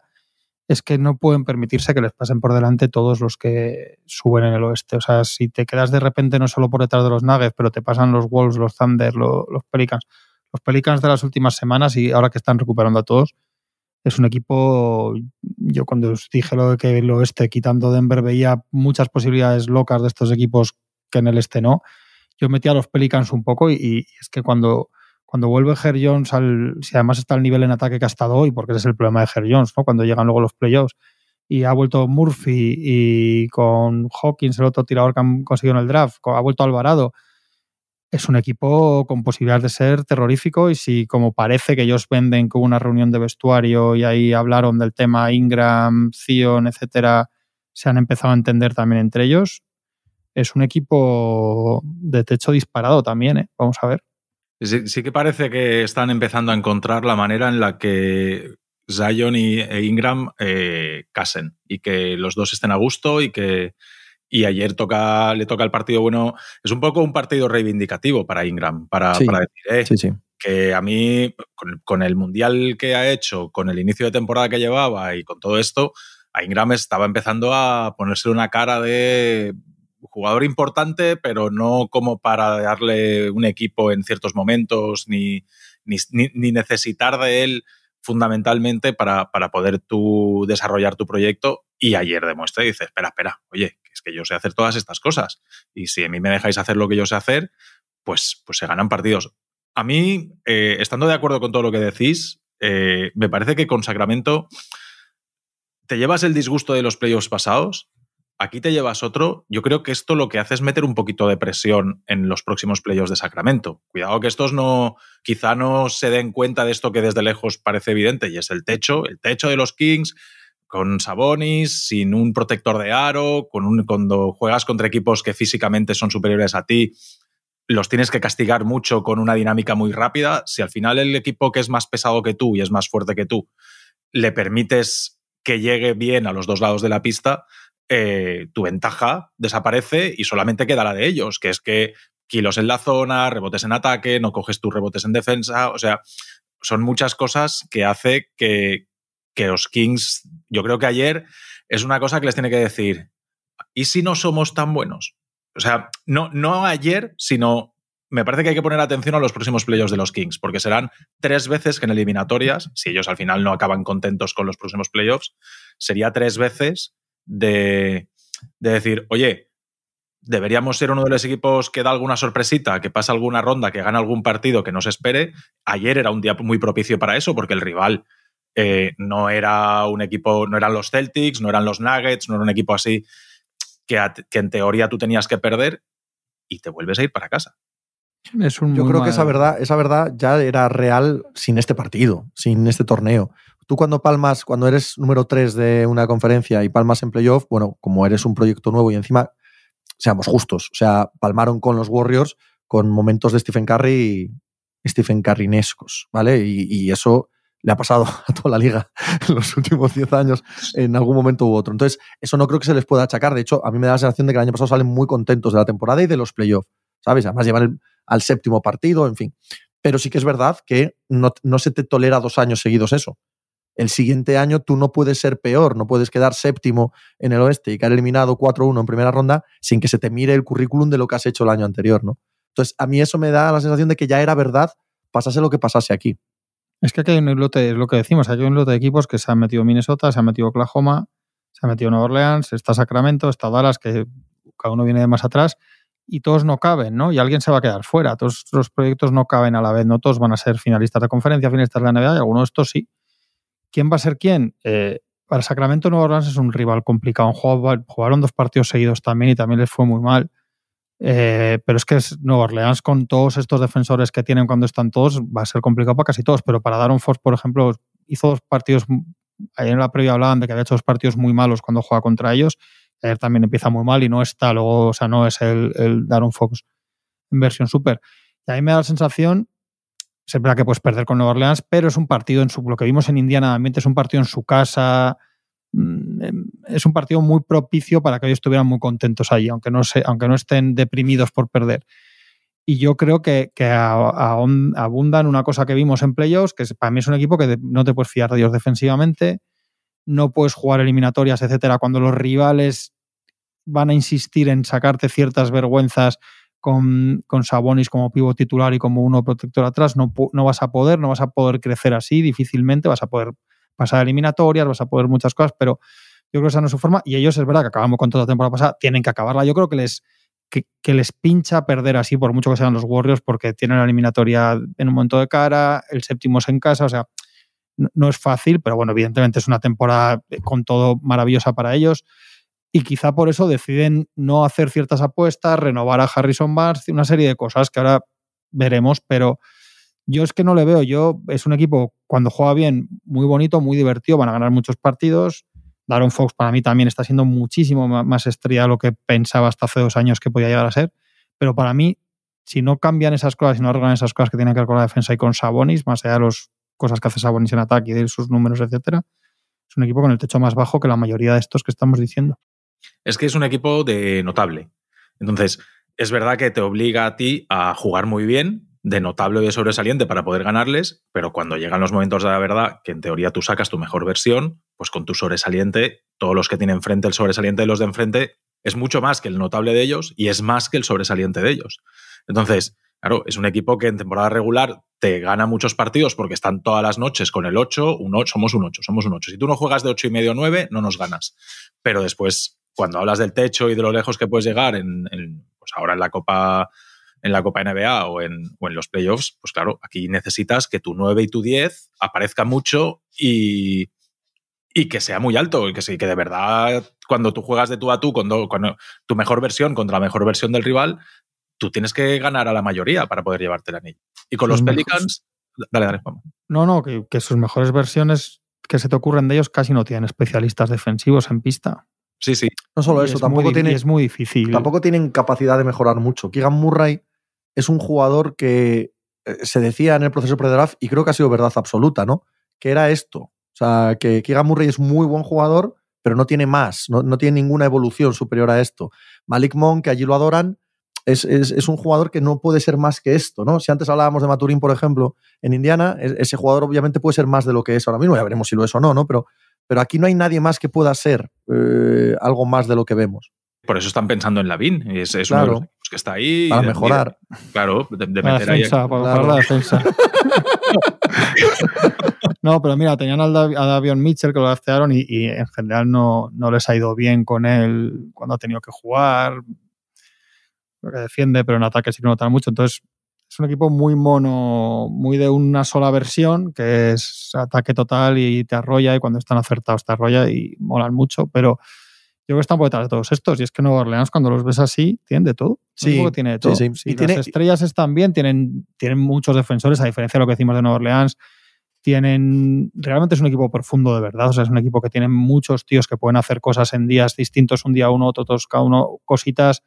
es que no pueden permitirse que les pasen por delante todos los que suben en el oeste. O sea, si te quedas de repente no solo por detrás de los Nuggets, pero te pasan los Wolves, los Thunder, lo- los Pelicans. Los Pelicans de las últimas semanas y ahora que están recuperando a todos, es un equipo, yo cuando os dije lo de que el oeste, quitando Denver, veía muchas posibilidades locas de estos equipos que en el este no. Yo metí a los Pelicans un poco y, es que cuando, cuando vuelve Her Jones, al, si además está al nivel en ataque que ha estado hoy, porque ese es el problema de Her Jones, ¿no? cuando llegan luego los playoffs, y ha vuelto Murphy y con Hawkins, el otro tirador que han conseguido en el draft, ha vuelto Alvarado es un equipo con posibilidades de ser terrorífico y si como parece que ellos venden con una reunión de vestuario y ahí hablaron del tema Ingram, Zion, etcétera, se han empezado a entender también entre ellos, es un equipo de techo disparado también, ¿eh? vamos a ver. Sí, que parece que están empezando a encontrar la manera en la que Zion y, e Ingram eh, casen y que los dos estén a gusto y que y ayer toca, le toca el partido bueno. Es un poco un partido reivindicativo para Ingram, para, decir eh, que a mí, con, el mundial que ha hecho, con el inicio de temporada que llevaba y con todo esto, a Ingram estaba empezando a ponerse una cara de jugador importante, pero no como para darle un equipo en ciertos momentos, ni, ni, necesitar de él fundamentalmente para, para, poder desarrollar tu proyecto. Y ayer demuestra y dice, espera, espera, oye, que yo sé hacer todas estas cosas. Y si a mí me dejáis hacer lo que yo sé hacer, pues, pues se ganan partidos. A mí, eh, estando de acuerdo con todo lo que decís, eh, me parece que con Sacramento te llevas el disgusto de los playoffs pasados, aquí te llevas otro. Yo creo que esto lo que hace es meter un poquito de presión en los próximos playoffs de Sacramento. Cuidado que estos no, quizá no se den cuenta de esto que desde lejos parece evidente y es el techo, el techo de los Kings con Sabonis, sin un protector de aro, con un, cuando juegas contra equipos que físicamente son superiores a ti, los tienes que castigar mucho con una dinámica muy rápida. Si al final el equipo que es más pesado que tú y es más fuerte que tú, le permites que llegue bien a los dos lados de la pista, eh, tu ventaja desaparece y solamente queda la de ellos, que es que kilos en la zona, rebotes en ataque, no coges tus rebotes en defensa, o sea, son muchas cosas que hace que, que los Kings, yo creo que ayer es una cosa que les tiene que decir, ¿y si no somos tan buenos? O sea, no, no ayer, sino me parece que hay que poner atención a los próximos playoffs de los Kings, porque serán tres veces que en eliminatorias, si ellos al final no acaban contentos con los próximos playoffs, sería tres veces de, de decir, oye, deberíamos ser uno de los equipos que da alguna sorpresita, que pasa alguna ronda, que gana algún partido que no se espere. Ayer era un día muy propicio para eso, porque el rival eh, no era un equipo, no eran los Celtics, no eran los Nuggets, no era un equipo así que, en teoría tú tenías que perder y te vuelves a ir para casa. Yo creo que esa verdad, esa verdad ya era real sin este partido, sin este torneo. Tú cuando palmas, cuando eres número 3 de una conferencia y palmas en playoff, bueno, como eres un proyecto nuevo y encima, seamos justos, o sea, palmaron con los Warriors con momentos de Stephen Curry, Stephen Currynescos, ¿vale? y eso le ha pasado a toda la liga en los últimos 10 años en algún momento u otro. Entonces, eso no creo que se les pueda achacar. De hecho, a mí me da la sensación de que el año pasado salen muy contentos de la temporada y de los playoffs, ¿sabes? Además, llevan al séptimo partido, en fin. Pero sí que es verdad que no, no se te tolera dos años seguidos eso. El siguiente año tú no puedes ser peor, no puedes quedar séptimo en el oeste y quedar eliminado 4-1 en primera ronda sin que se te mire el currículum de lo que has hecho el año anterior, ¿no? Entonces, a mí eso me da la sensación de que ya era verdad, pasase lo que pasase aquí. Es que aquí hay un lote, es lo que decimos, hay un lote de equipos que se han metido Minnesota, se ha metido Oklahoma, se ha metido Nueva Orleans, está Sacramento, está Dallas, que cada uno viene de más atrás, y todos no caben, ¿no? Y alguien se va a quedar fuera. Todos los proyectos no caben a la vez, no todos van a ser finalistas de conferencia, finalistas de la NBA, y algunos de estos sí. ¿Quién va a ser quién? Eh, para Sacramento, Nueva Orleans es un rival complicado. Jugaron dos partidos seguidos también y también les fue muy mal. Eh, pero es que Nueva Orleans con todos estos defensores que tienen cuando están todos va a ser complicado para casi todos. Pero para dar un Fox, por ejemplo, hizo dos partidos. Ayer en la previa hablaban de que había hecho dos partidos muy malos cuando juega contra ellos. Ayer también empieza muy mal y no está, luego, o sea, no es el, el Daron Fox en versión super. Y a me da la sensación, es que puedes perder con Nueva Orleans, pero es un partido en su, lo que vimos en Indiana, es un partido en su casa, Mm, es un partido muy propicio para que ellos estuvieran muy contentos ahí, aunque no, se, aunque no estén deprimidos por perder. Y yo creo que, que abundan una cosa que vimos en playoffs, que para mí es un equipo que no te puedes fiar de ellos defensivamente, no puedes jugar eliminatorias, etcétera, cuando los rivales van a insistir en sacarte ciertas vergüenzas con, con Sabonis como pivo titular y como uno protector atrás, no, no vas a poder, no vas a poder crecer así, difícilmente vas a poder pasar eliminatorias, vas a poder muchas cosas, pero yo creo que esa no es su forma. Y ellos, es verdad que acabamos con toda la temporada pasada, tienen que acabarla. Yo creo que les, que, les pincha perder así, por mucho que sean los Warriors, porque tienen la eliminatoria en un momento de cara, el séptimo es en casa, o sea, no, es fácil, pero bueno, evidentemente es una temporada con todo maravillosa para ellos. Y quizá por eso deciden no hacer ciertas apuestas, renovar a Harrison Barnes, una serie de cosas que ahora veremos, pero yo es que no le veo. Yo es un equipo cuando juega bien, muy bonito, muy divertido, van a ganar muchos partidos. Daron Fox para mí también está siendo muchísimo más estrella de lo que pensaba hasta hace dos años que podía llegar a ser. Pero para mí, si no cambian esas cosas, si no arreglan esas cosas que tienen que ver con la defensa y con Sabonis, más allá de las cosas que hace Sabonis en ataque y de sus números, etcétera, es un equipo con el techo más bajo que la mayoría de estos que estamos diciendo. Es que es un equipo de notable. Entonces, es verdad que te obliga a ti a jugar muy bien, de notable o de sobresaliente para poder ganarles, pero cuando llegan los momentos de la verdad, que en teoría tú sacas tu mejor versión, pues con tu sobresaliente, todos los que tienen enfrente el sobresaliente de los de enfrente es mucho más que el notable de ellos y es más que el sobresaliente de ellos. Entonces, claro, es un equipo que en temporada regular te gana muchos partidos porque están todas las noches con el 8, un 8 somos un 8, somos un 8. Si tú no juegas de 8 y medio 9, no nos ganas. Pero después, cuando hablas del techo y de lo lejos que puedes llegar en, en pues ahora en la Copa en la Copa NBA o en, o en los playoffs, pues claro, aquí necesitas que tu 9 y tu 10 aparezca mucho y, y que sea muy alto, y que, sí, que de verdad cuando tú juegas de tú a tú, cuando tu mejor versión contra la mejor versión del rival, tú tienes que ganar a la mayoría para poder llevarte el anillo. Y con los Pelicans... Dale, dale, vamos. No, no, que, que, sus mejores versiones que se te ocurren de ellos casi no tienen especialistas defensivos en pista. Sí, sí. No solo eso, tampoco tiene, es muy difícil. Tampoco tienen capacidad de mejorar mucho. Keegan Murray es un jugador que eh, se decía en el proceso pre-draft, y creo que ha sido verdad absoluta, ¿no? Que era esto. O sea, que Keegan Murray es muy buen jugador, pero no tiene más, no, no tiene ninguna evolución superior a esto. Malik Monk, que allí lo adoran, es, es, es, un jugador que no puede ser más que esto, ¿no? Si antes hablábamos de Maturín, por ejemplo, en Indiana, ese jugador obviamente puede ser más de lo que es ahora mismo, ya veremos si lo es o no, ¿no? Pero, pero aquí no hay nadie más que pueda ser eh, algo más de lo que vemos. Por eso están pensando en Lavín. Es, es uno de los que está ahí. Para mejorar. claro, de, de la meter defensa, ahí. Para claro. la defensa. no, pero mira, tenían a Davion Mitchell que lo draftearon y, y, en general no, no les ha ido bien con él cuando ha tenido que jugar. Que defiende, pero en ataque sí que no nota mucho. Entonces, es un equipo muy mono, muy de una sola versión, que es ataque total y te arrolla, y cuando están acertados te arrolla y molan mucho, pero yo creo que están por detrás de todos estos. Y es que Nueva Orleans, cuando los ves así, tienen de todo. Sí, tiene de todo. Sí, sí. Y, y las tiene... estrellas están bien, tienen, tienen muchos defensores, a diferencia de lo que decimos de Nueva Orleans. Tienen. Realmente es un equipo profundo de verdad. O sea, es un equipo que tiene muchos tíos que pueden hacer cosas en días distintos, un día uno, otro, todos, cada uno, cositas.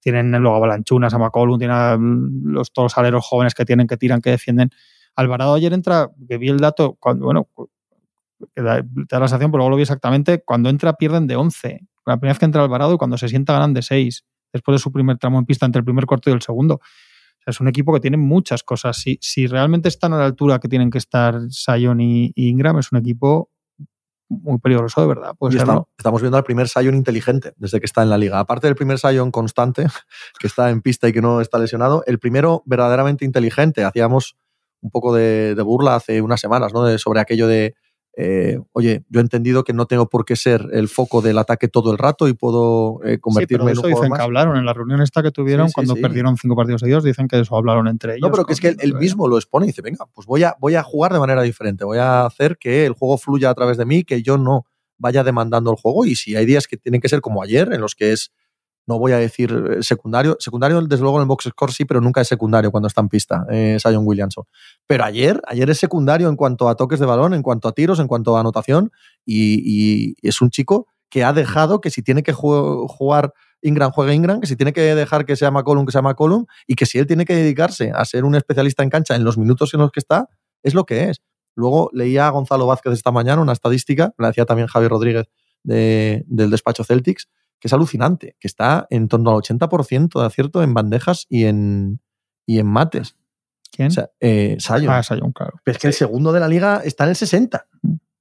Tienen luego a Balanchunas, a McCollum, tienen a los, todos los aleros jóvenes que tienen, que tiran, que defienden. Alvarado ayer entra, que vi el dato, cuando, bueno, te da la sensación, pero luego lo vi exactamente, cuando entra pierden de 11. La primera vez que entra Alvarado y cuando se sienta ganan de 6, después de su primer tramo en pista entre el primer cuarto y el segundo. Es un equipo que tiene muchas cosas. Si, si realmente están a la altura que tienen que estar Sion y Ingram, es un equipo muy peligroso, de verdad. Está, ¿no? estamos viendo al primer Sion inteligente desde que está en la liga. Aparte del primer Sion constante, que está en pista y que no está lesionado, el primero verdaderamente inteligente. Hacíamos un poco de, de burla hace unas semanas, ¿no? De, sobre aquello de eh, oye, yo he entendido que no tengo por qué ser el foco del ataque todo el rato y puedo eh, convertirme sí, pero en un dicen más. que hablaron en la reunión esta que tuvieron Sí, sí, cuando perdieron cinco partidos seguidos, dicen que eso hablaron entre ellos. No, pero que es que él, él mismo lo expone y dice, venga, pues voy a, voy a jugar de manera diferente, voy a hacer que el juego fluya a través de mí, que yo no vaya demandando el juego y si hay días que tienen que ser como ayer, en los que es, no voy a decir eh, secundario, secundario desde luego en el box score sí, pero nunca es secundario cuando está en pista, eh, Zion Williamson. Pero ayer, ayer es secundario en cuanto a toques de balón, en cuanto a tiros, en cuanto a anotación y, es un chico que ha dejado que si tiene que ju jugar Ingram, juegue Ingram, que si tiene que dejar que sea McCollum, que sea McCollum, y que si él tiene que dedicarse a ser un especialista en cancha en los minutos en los que está, es lo que es. Luego leía a Gonzalo Vázquez esta mañana una estadística, la decía también Javier Rodríguez de, del despacho Celtics, que es alucinante, que está en torno al 80% de acierto en bandejas y en, y en mates. ¿Quién? O sea, eh, Sion. Ah, Sion, claro. Pero es que el segundo de la liga está en el 60.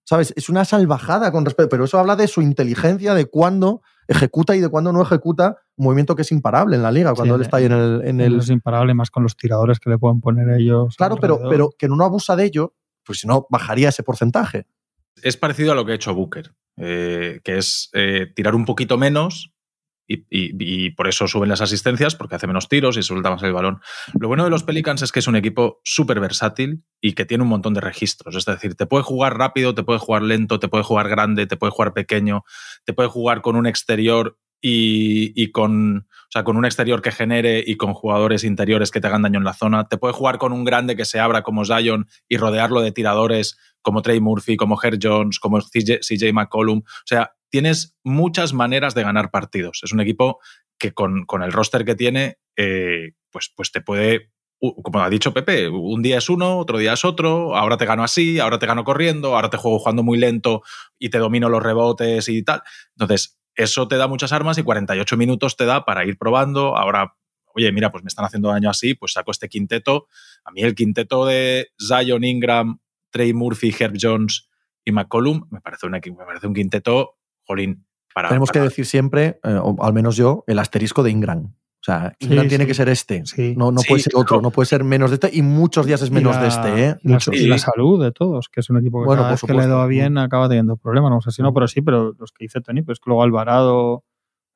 ¿Sabes? Es una salvajada con respecto, pero eso habla de su inteligencia, de cuándo ejecuta y de cuándo no ejecuta un movimiento que es imparable en la liga, cuando Sí, él está ahí en el... En el... Es imparable más con los tiradores que le pueden poner ellos. Claro, pero, pero que no abusa de ello, pues si no, bajaría ese porcentaje. Es parecido a lo que ha hecho Booker, eh, que es eh, tirar un poquito menos y, y- por eso suben las asistencias, porque hace menos tiros y suelta más el balón. Lo bueno de los Pelicans es que es un equipo súper versátil y que tiene un montón de registros. Es decir, te puede jugar rápido, te puede jugar lento, te puede jugar grande, te puede jugar pequeño, te puede jugar con un exterior y, y con, o sea, con un exterior que genere y con jugadores interiores que te hagan daño en la zona. Te puede jugar con un grande que se abra como Zion y rodearlo de tiradores como Trey Murphy, como Herr Jones, como CJ, McCollum. O sea, tienes muchas maneras de ganar partidos. Es un equipo que con, con el roster que tiene, eh, pues, pues te puede, como ha dicho Pepe, un día es uno, otro día es otro, ahora te gano así, ahora te gano corriendo, ahora te juego jugando muy lento y te domino los rebotes y tal. Entonces, eso te da muchas armas y 48 minutos te da para ir probando. Ahora, oye, mira, pues me están haciendo daño así, pues saco este quinteto. A mí el quinteto de Zion Ingram, Trey Murphy, Herb Jones y McCollum me parece, una, me parece un quinteto, jolín, para... Tenemos que decir siempre, eh, o al menos yo, el asterisco de Ingram. O sea, Sí, Ingram tiene sí. que ser este. Sí. No, no Sí, puede ser otro, no puede ser menos de este. Y muchos días es menos la- de este, ¿eh? y la, Muchos. y la salud de todos, que es un equipo que Bueno, cada vez que le da bien acaba teniendo problemas. No sé si no, Mm. pero sí, pero los que dice Tony, pues que luego Alvarado,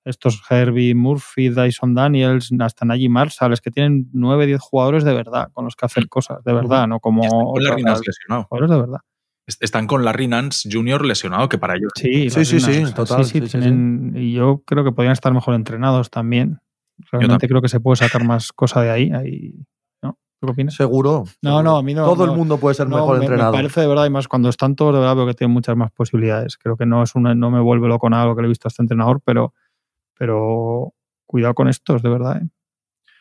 estos Herbie Murphy, Dyson Daniels, hasta Najee Marshall, es que tienen 9, 10 jugadores de verdad con los que hacer cosas, de verdad, no como con Larry Nance lesionado. jugadores de verdad. Est- Están con Larry Nance Jr. lesionado, que para ellos Sí, Sí, sí, sí, total, Sí, sí, sí, sí, tienen- Y yo creo que podrían estar mejor entrenados también. Realmente también. creo que se puede sacar más cosa de ahí. ahí ¿no? ¿Tú qué opinas? Seguro. No, seguro. no, a mí no. Todo no. el mundo puede ser No, mejor me, me entrenado. parece de verdad, y más cuando están todos de verdad, veo que tienen muchas más posibilidades. Creo que no es una, no me vuelve loco nada lo que le he visto a este entrenador, pero, pero cuidado con estos, de verdad. ¿eh?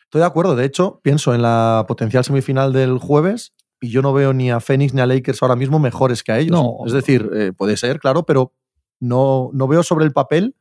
Estoy de acuerdo. De hecho, pienso en la potencial semifinal del jueves y yo no veo ni a Phoenix ni a Lakers ahora mismo mejores que a ellos. No. Es decir, eh, puede ser, claro, pero no, no veo sobre el papel.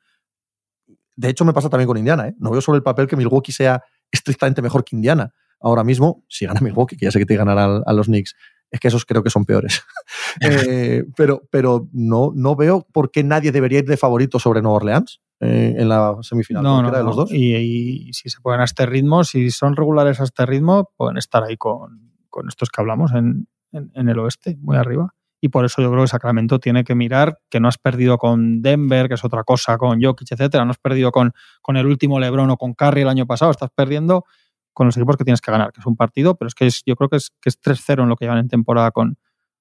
De hecho, me pasa también con Indiana. ¿eh? No veo sobre el papel que Milwaukee sea estrictamente mejor que Indiana. Ahora mismo, si gana Milwaukee, que ya sé que te ganará a, a los Knicks, es que esos creo que son peores. Eh, pero pero no, no veo por qué nadie debería ir de favorito sobre Nueva Orleans eh, en la semifinal. No, no, de los no. dos. Y, y si se ponen a este ritmo, si son regulares a este ritmo, pueden estar ahí con, con estos que hablamos en, en- en el oeste, muy arriba. Y por eso yo creo que Sacramento tiene que mirar que no has perdido con Denver, que es otra cosa, con Jokic, etcétera. No has perdido con, con el último LeBron o con Curry el año pasado. Estás perdiendo con los equipos que tienes que ganar, que es un partido, pero es que es- yo creo que es, que es 3-0 en lo que llevan en temporada con,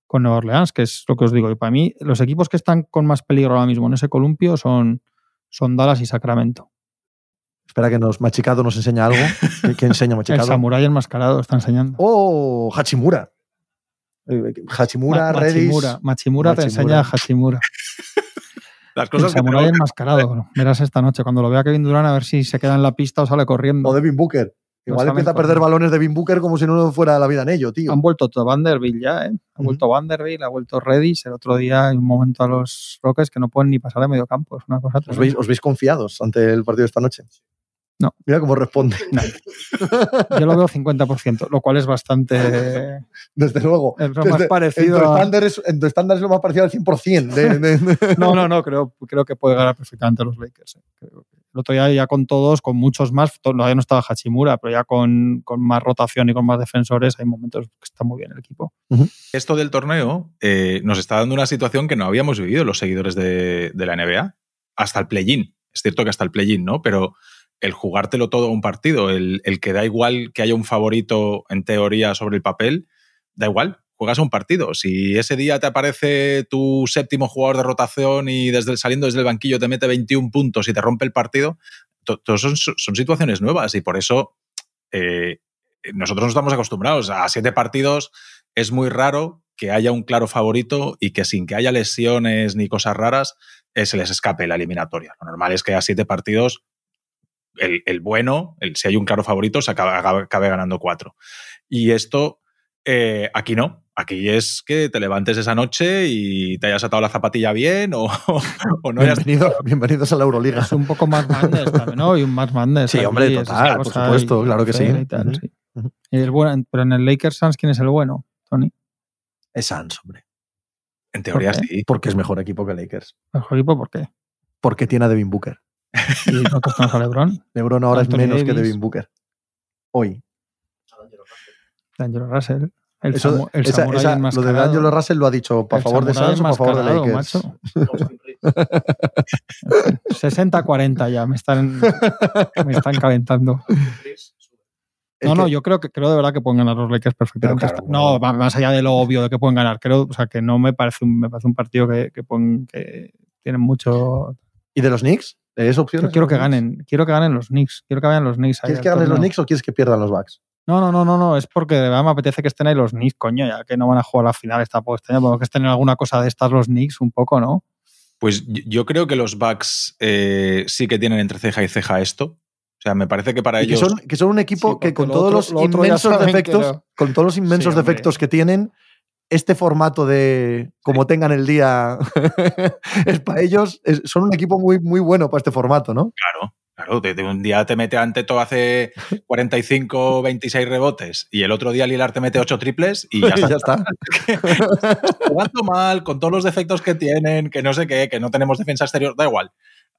con Nueva Orleans, que es lo que os digo. Y para mí, los equipos que están con más peligro ahora mismo en ese columpio son, son Dallas y Sacramento. Espera que nos Machicado nos enseña algo. ¿Qué, qué enseña El Machicado? samurái enmascarado está enseñando. ¡Oh! Hachimura. Eh, Hachimura, Ma- Redis. Machimura, Machimura te enseña a Hachimura. Las El cosas que samurái enmascarado. Verás esta noche. Cuando lo vea Kevin Durant, a ver si se queda en la pista o sale corriendo. O Devin Booker. Igual empieza a perder balones de Devin Booker como si no fuera la vida en ello, tío. Han vuelto todo Vanderbilt ya, ¿eh? Ha vuelto Vanderbilt, ha vuelto Redis. El otro día hay un momento a los Rockets que no pueden ni pasar de medio campo. Es una cosa ¿Os veis, os veis confiados ante el partido de esta noche? No. Mira cómo responde. No. Yo lo veo 50%, lo cual es bastante. Desde luego. Es lo Desde- más en, parecido tu a- estándar es, en tu estándar es lo más parecido al 100%. de- de- No, no, no, creo, creo que puede ganar perfectamente a los Lakers. eh. Creo el otro día ya con todos, con muchos más, to- todavía no estaba Hachimura, pero ya con, con más rotación y con más defensores, hay momentos que está muy bien el equipo. Esto del torneo eh, nos está dando una situación que no habíamos vivido los seguidores de, de la NBA. Hasta el play-in. Es cierto que hasta el play-in, ¿no? Pero el jugártelo todo a un partido, el, el que da igual que haya un favorito en teoría sobre el papel, da igual, juegas un partido. Si ese día te aparece tu séptimo jugador de rotación y desde saliendo desde el banquillo te mete 21 puntos y te rompe el partido, to- todos son, situaciones nuevas y por eso eh, nosotros no estamos acostumbrados a siete partidos. Es muy raro que haya un claro favorito y que sin que haya lesiones ni cosas raras eh, se les escape la eliminatoria. Lo normal es que a siete partidos el, bueno, si hay un claro favorito, se acabe ganando cuatro. Y esto eh, aquí no. Aquí es que te levantes esa noche y te hayas atado la zapatilla bien o, o no hayas Bienvenido- bienvenidos a la Euroliga. Es un poco más Madness también, ¿no? Y un más Madness. Sí, aquí, hombre, total, por supuesto, y claro que sí. y tal, Ujú, sí. ujú. Y el bueno, pero en el Lakers Suns, ¿quién es el bueno, Tony? Es Suns, hombre. En teoría sí. Porque es mejor equipo que Lakers. Mejor equipo, ¿por qué? Porque tiene a Devin Booker. Y tenemos a LeBron, LeBron ahora Anthony es menos que. Devin Booker. Hoy. D'Angelo Russell. El, Eso- samu- el esa- samurái esa- lo de. D'Angelo Russell lo ha dicho por El favor de Suns o por favor de Lakers. macho. 60-40 ya, me están, me están calentando. No, no, yo creo que creo de verdad que pueden ganar los Lakers perfectamente. Claro, no, más allá de lo obvio de que pueden ganar, creo, o sea, que no me parece un, me parece un partido que, que, pueden- que tienen mucho. ¿Y de los Knicks? ¿Es opción? Quiero que ganen, quiero que ganen los Knicks, quiero que vayan los Knicks. ¿Quieres que ganen los. Knicks o quieres que pierdan los Bucks? No, no, no, no, no, es porque de verdad me apetece que estén ahí los Knicks, coño, ya que no van a jugar las finales tampoco este año, podemos que estén en alguna cosa de estas los Knicks un poco, ¿no? Pues yo- creo que los Bucks eh, sí que tienen entre ceja y ceja esto. O sea, me parece que para Y que ellos. son, que son un equipo Sí, que con lo todos otro- los inmensos defectos, no. con todos los inmensos defectos que tienen, este formato de como tengan el día es para ellos, es- son un equipo muy, muy bueno para este formato, ¿no? Claro, claro. De, de un día te mete Anteto hace 45, 26 rebotes y el otro día Lilar te mete 8 triples y ya está. ya está. jugando mal, con todos los defectos que tienen, que no sé qué, que no tenemos defensa exterior, da igual.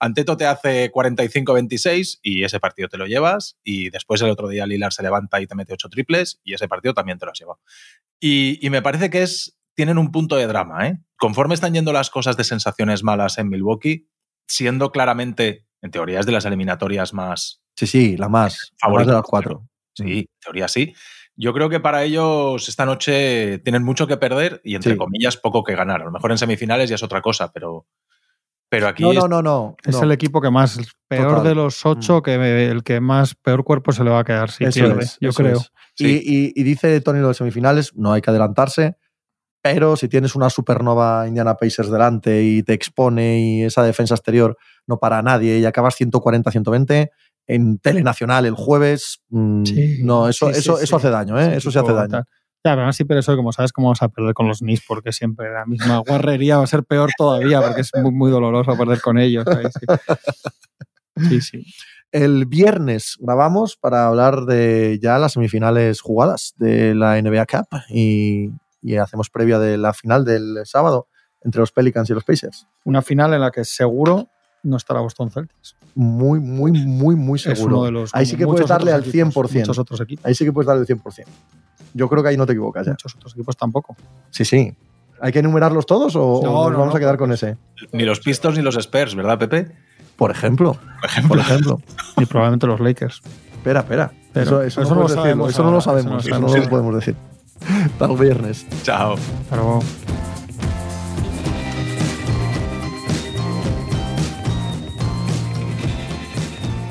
Anteto te hace 45-26 y ese partido te lo llevas y después el otro día Lilar se levanta y te mete 8 triples y ese partido también te lo has llevado. Y, y me parece que es tienen un punto de drama, ¿eh? Conforme están yendo las cosas de sensaciones malas en Milwaukee, siendo claramente, en teoría es de las eliminatorias más Sí, sí, la más. La más de las cuatro. Sí, en teoría sí. Yo creo que para ellos esta noche tienen mucho que perder y, entre Sí. comillas, poco que ganar. A lo mejor en semifinales ya es otra cosa, pero, pero aquí No, es- no, no, no. Es no. el equipo que más, peor Total. Mm. de los ocho, que el que más peor cuerpo se le va a quedar si Eso pierde, es, yo creo. es. Y, y- y dice Tony lo de semifinales, no hay que adelantarse, pero si tienes una supernova Indiana Pacers delante y te expone y esa defensa exterior no para nadie y acabas 140-120 en Telenacional el jueves, mm, Sí, no, eso, sí, eso, sí. eso hace daño, ¿eh? Eso sí hace daño. tal. Ya, pero pero eso, como sabes, cómo vas a perder con los Knicks, porque siempre la misma guarrería va a ser peor todavía, porque es muy, muy doloroso perder con ellos. sí. sí. El viernes grabamos para hablar de ya las semifinales jugadas de la NBA Cup y, y hacemos previa de la final del sábado entre los Pelicans y los Pacers. Una final en la que seguro no estará Boston Celtics. Muy, muy, muy, muy Es seguro. uno de los. ahí sí que puedes darle al otros equipos, 100%. Muchos otros equipos. Ahí sí que puedes darle el 100%. Yo creo que ahí no te equivocas ya. Muchos otros equipos tampoco. Sí, sí. ¿Hay que enumerarlos todos o, o No, nos no, vamos no, a quedar con ese? ni los Pistons ni los Spurs, ¿verdad, Pepe? Por ejemplo. Por ejemplo. Por ejemplo. Y probablemente los Lakers. espera, espera. Pero eso, eso eso no, no lo decirlo, sabemos Eso no lo no sabemos. lo Eso no sabemos. lo podemos decir. Hasta el viernes. Chao. Pero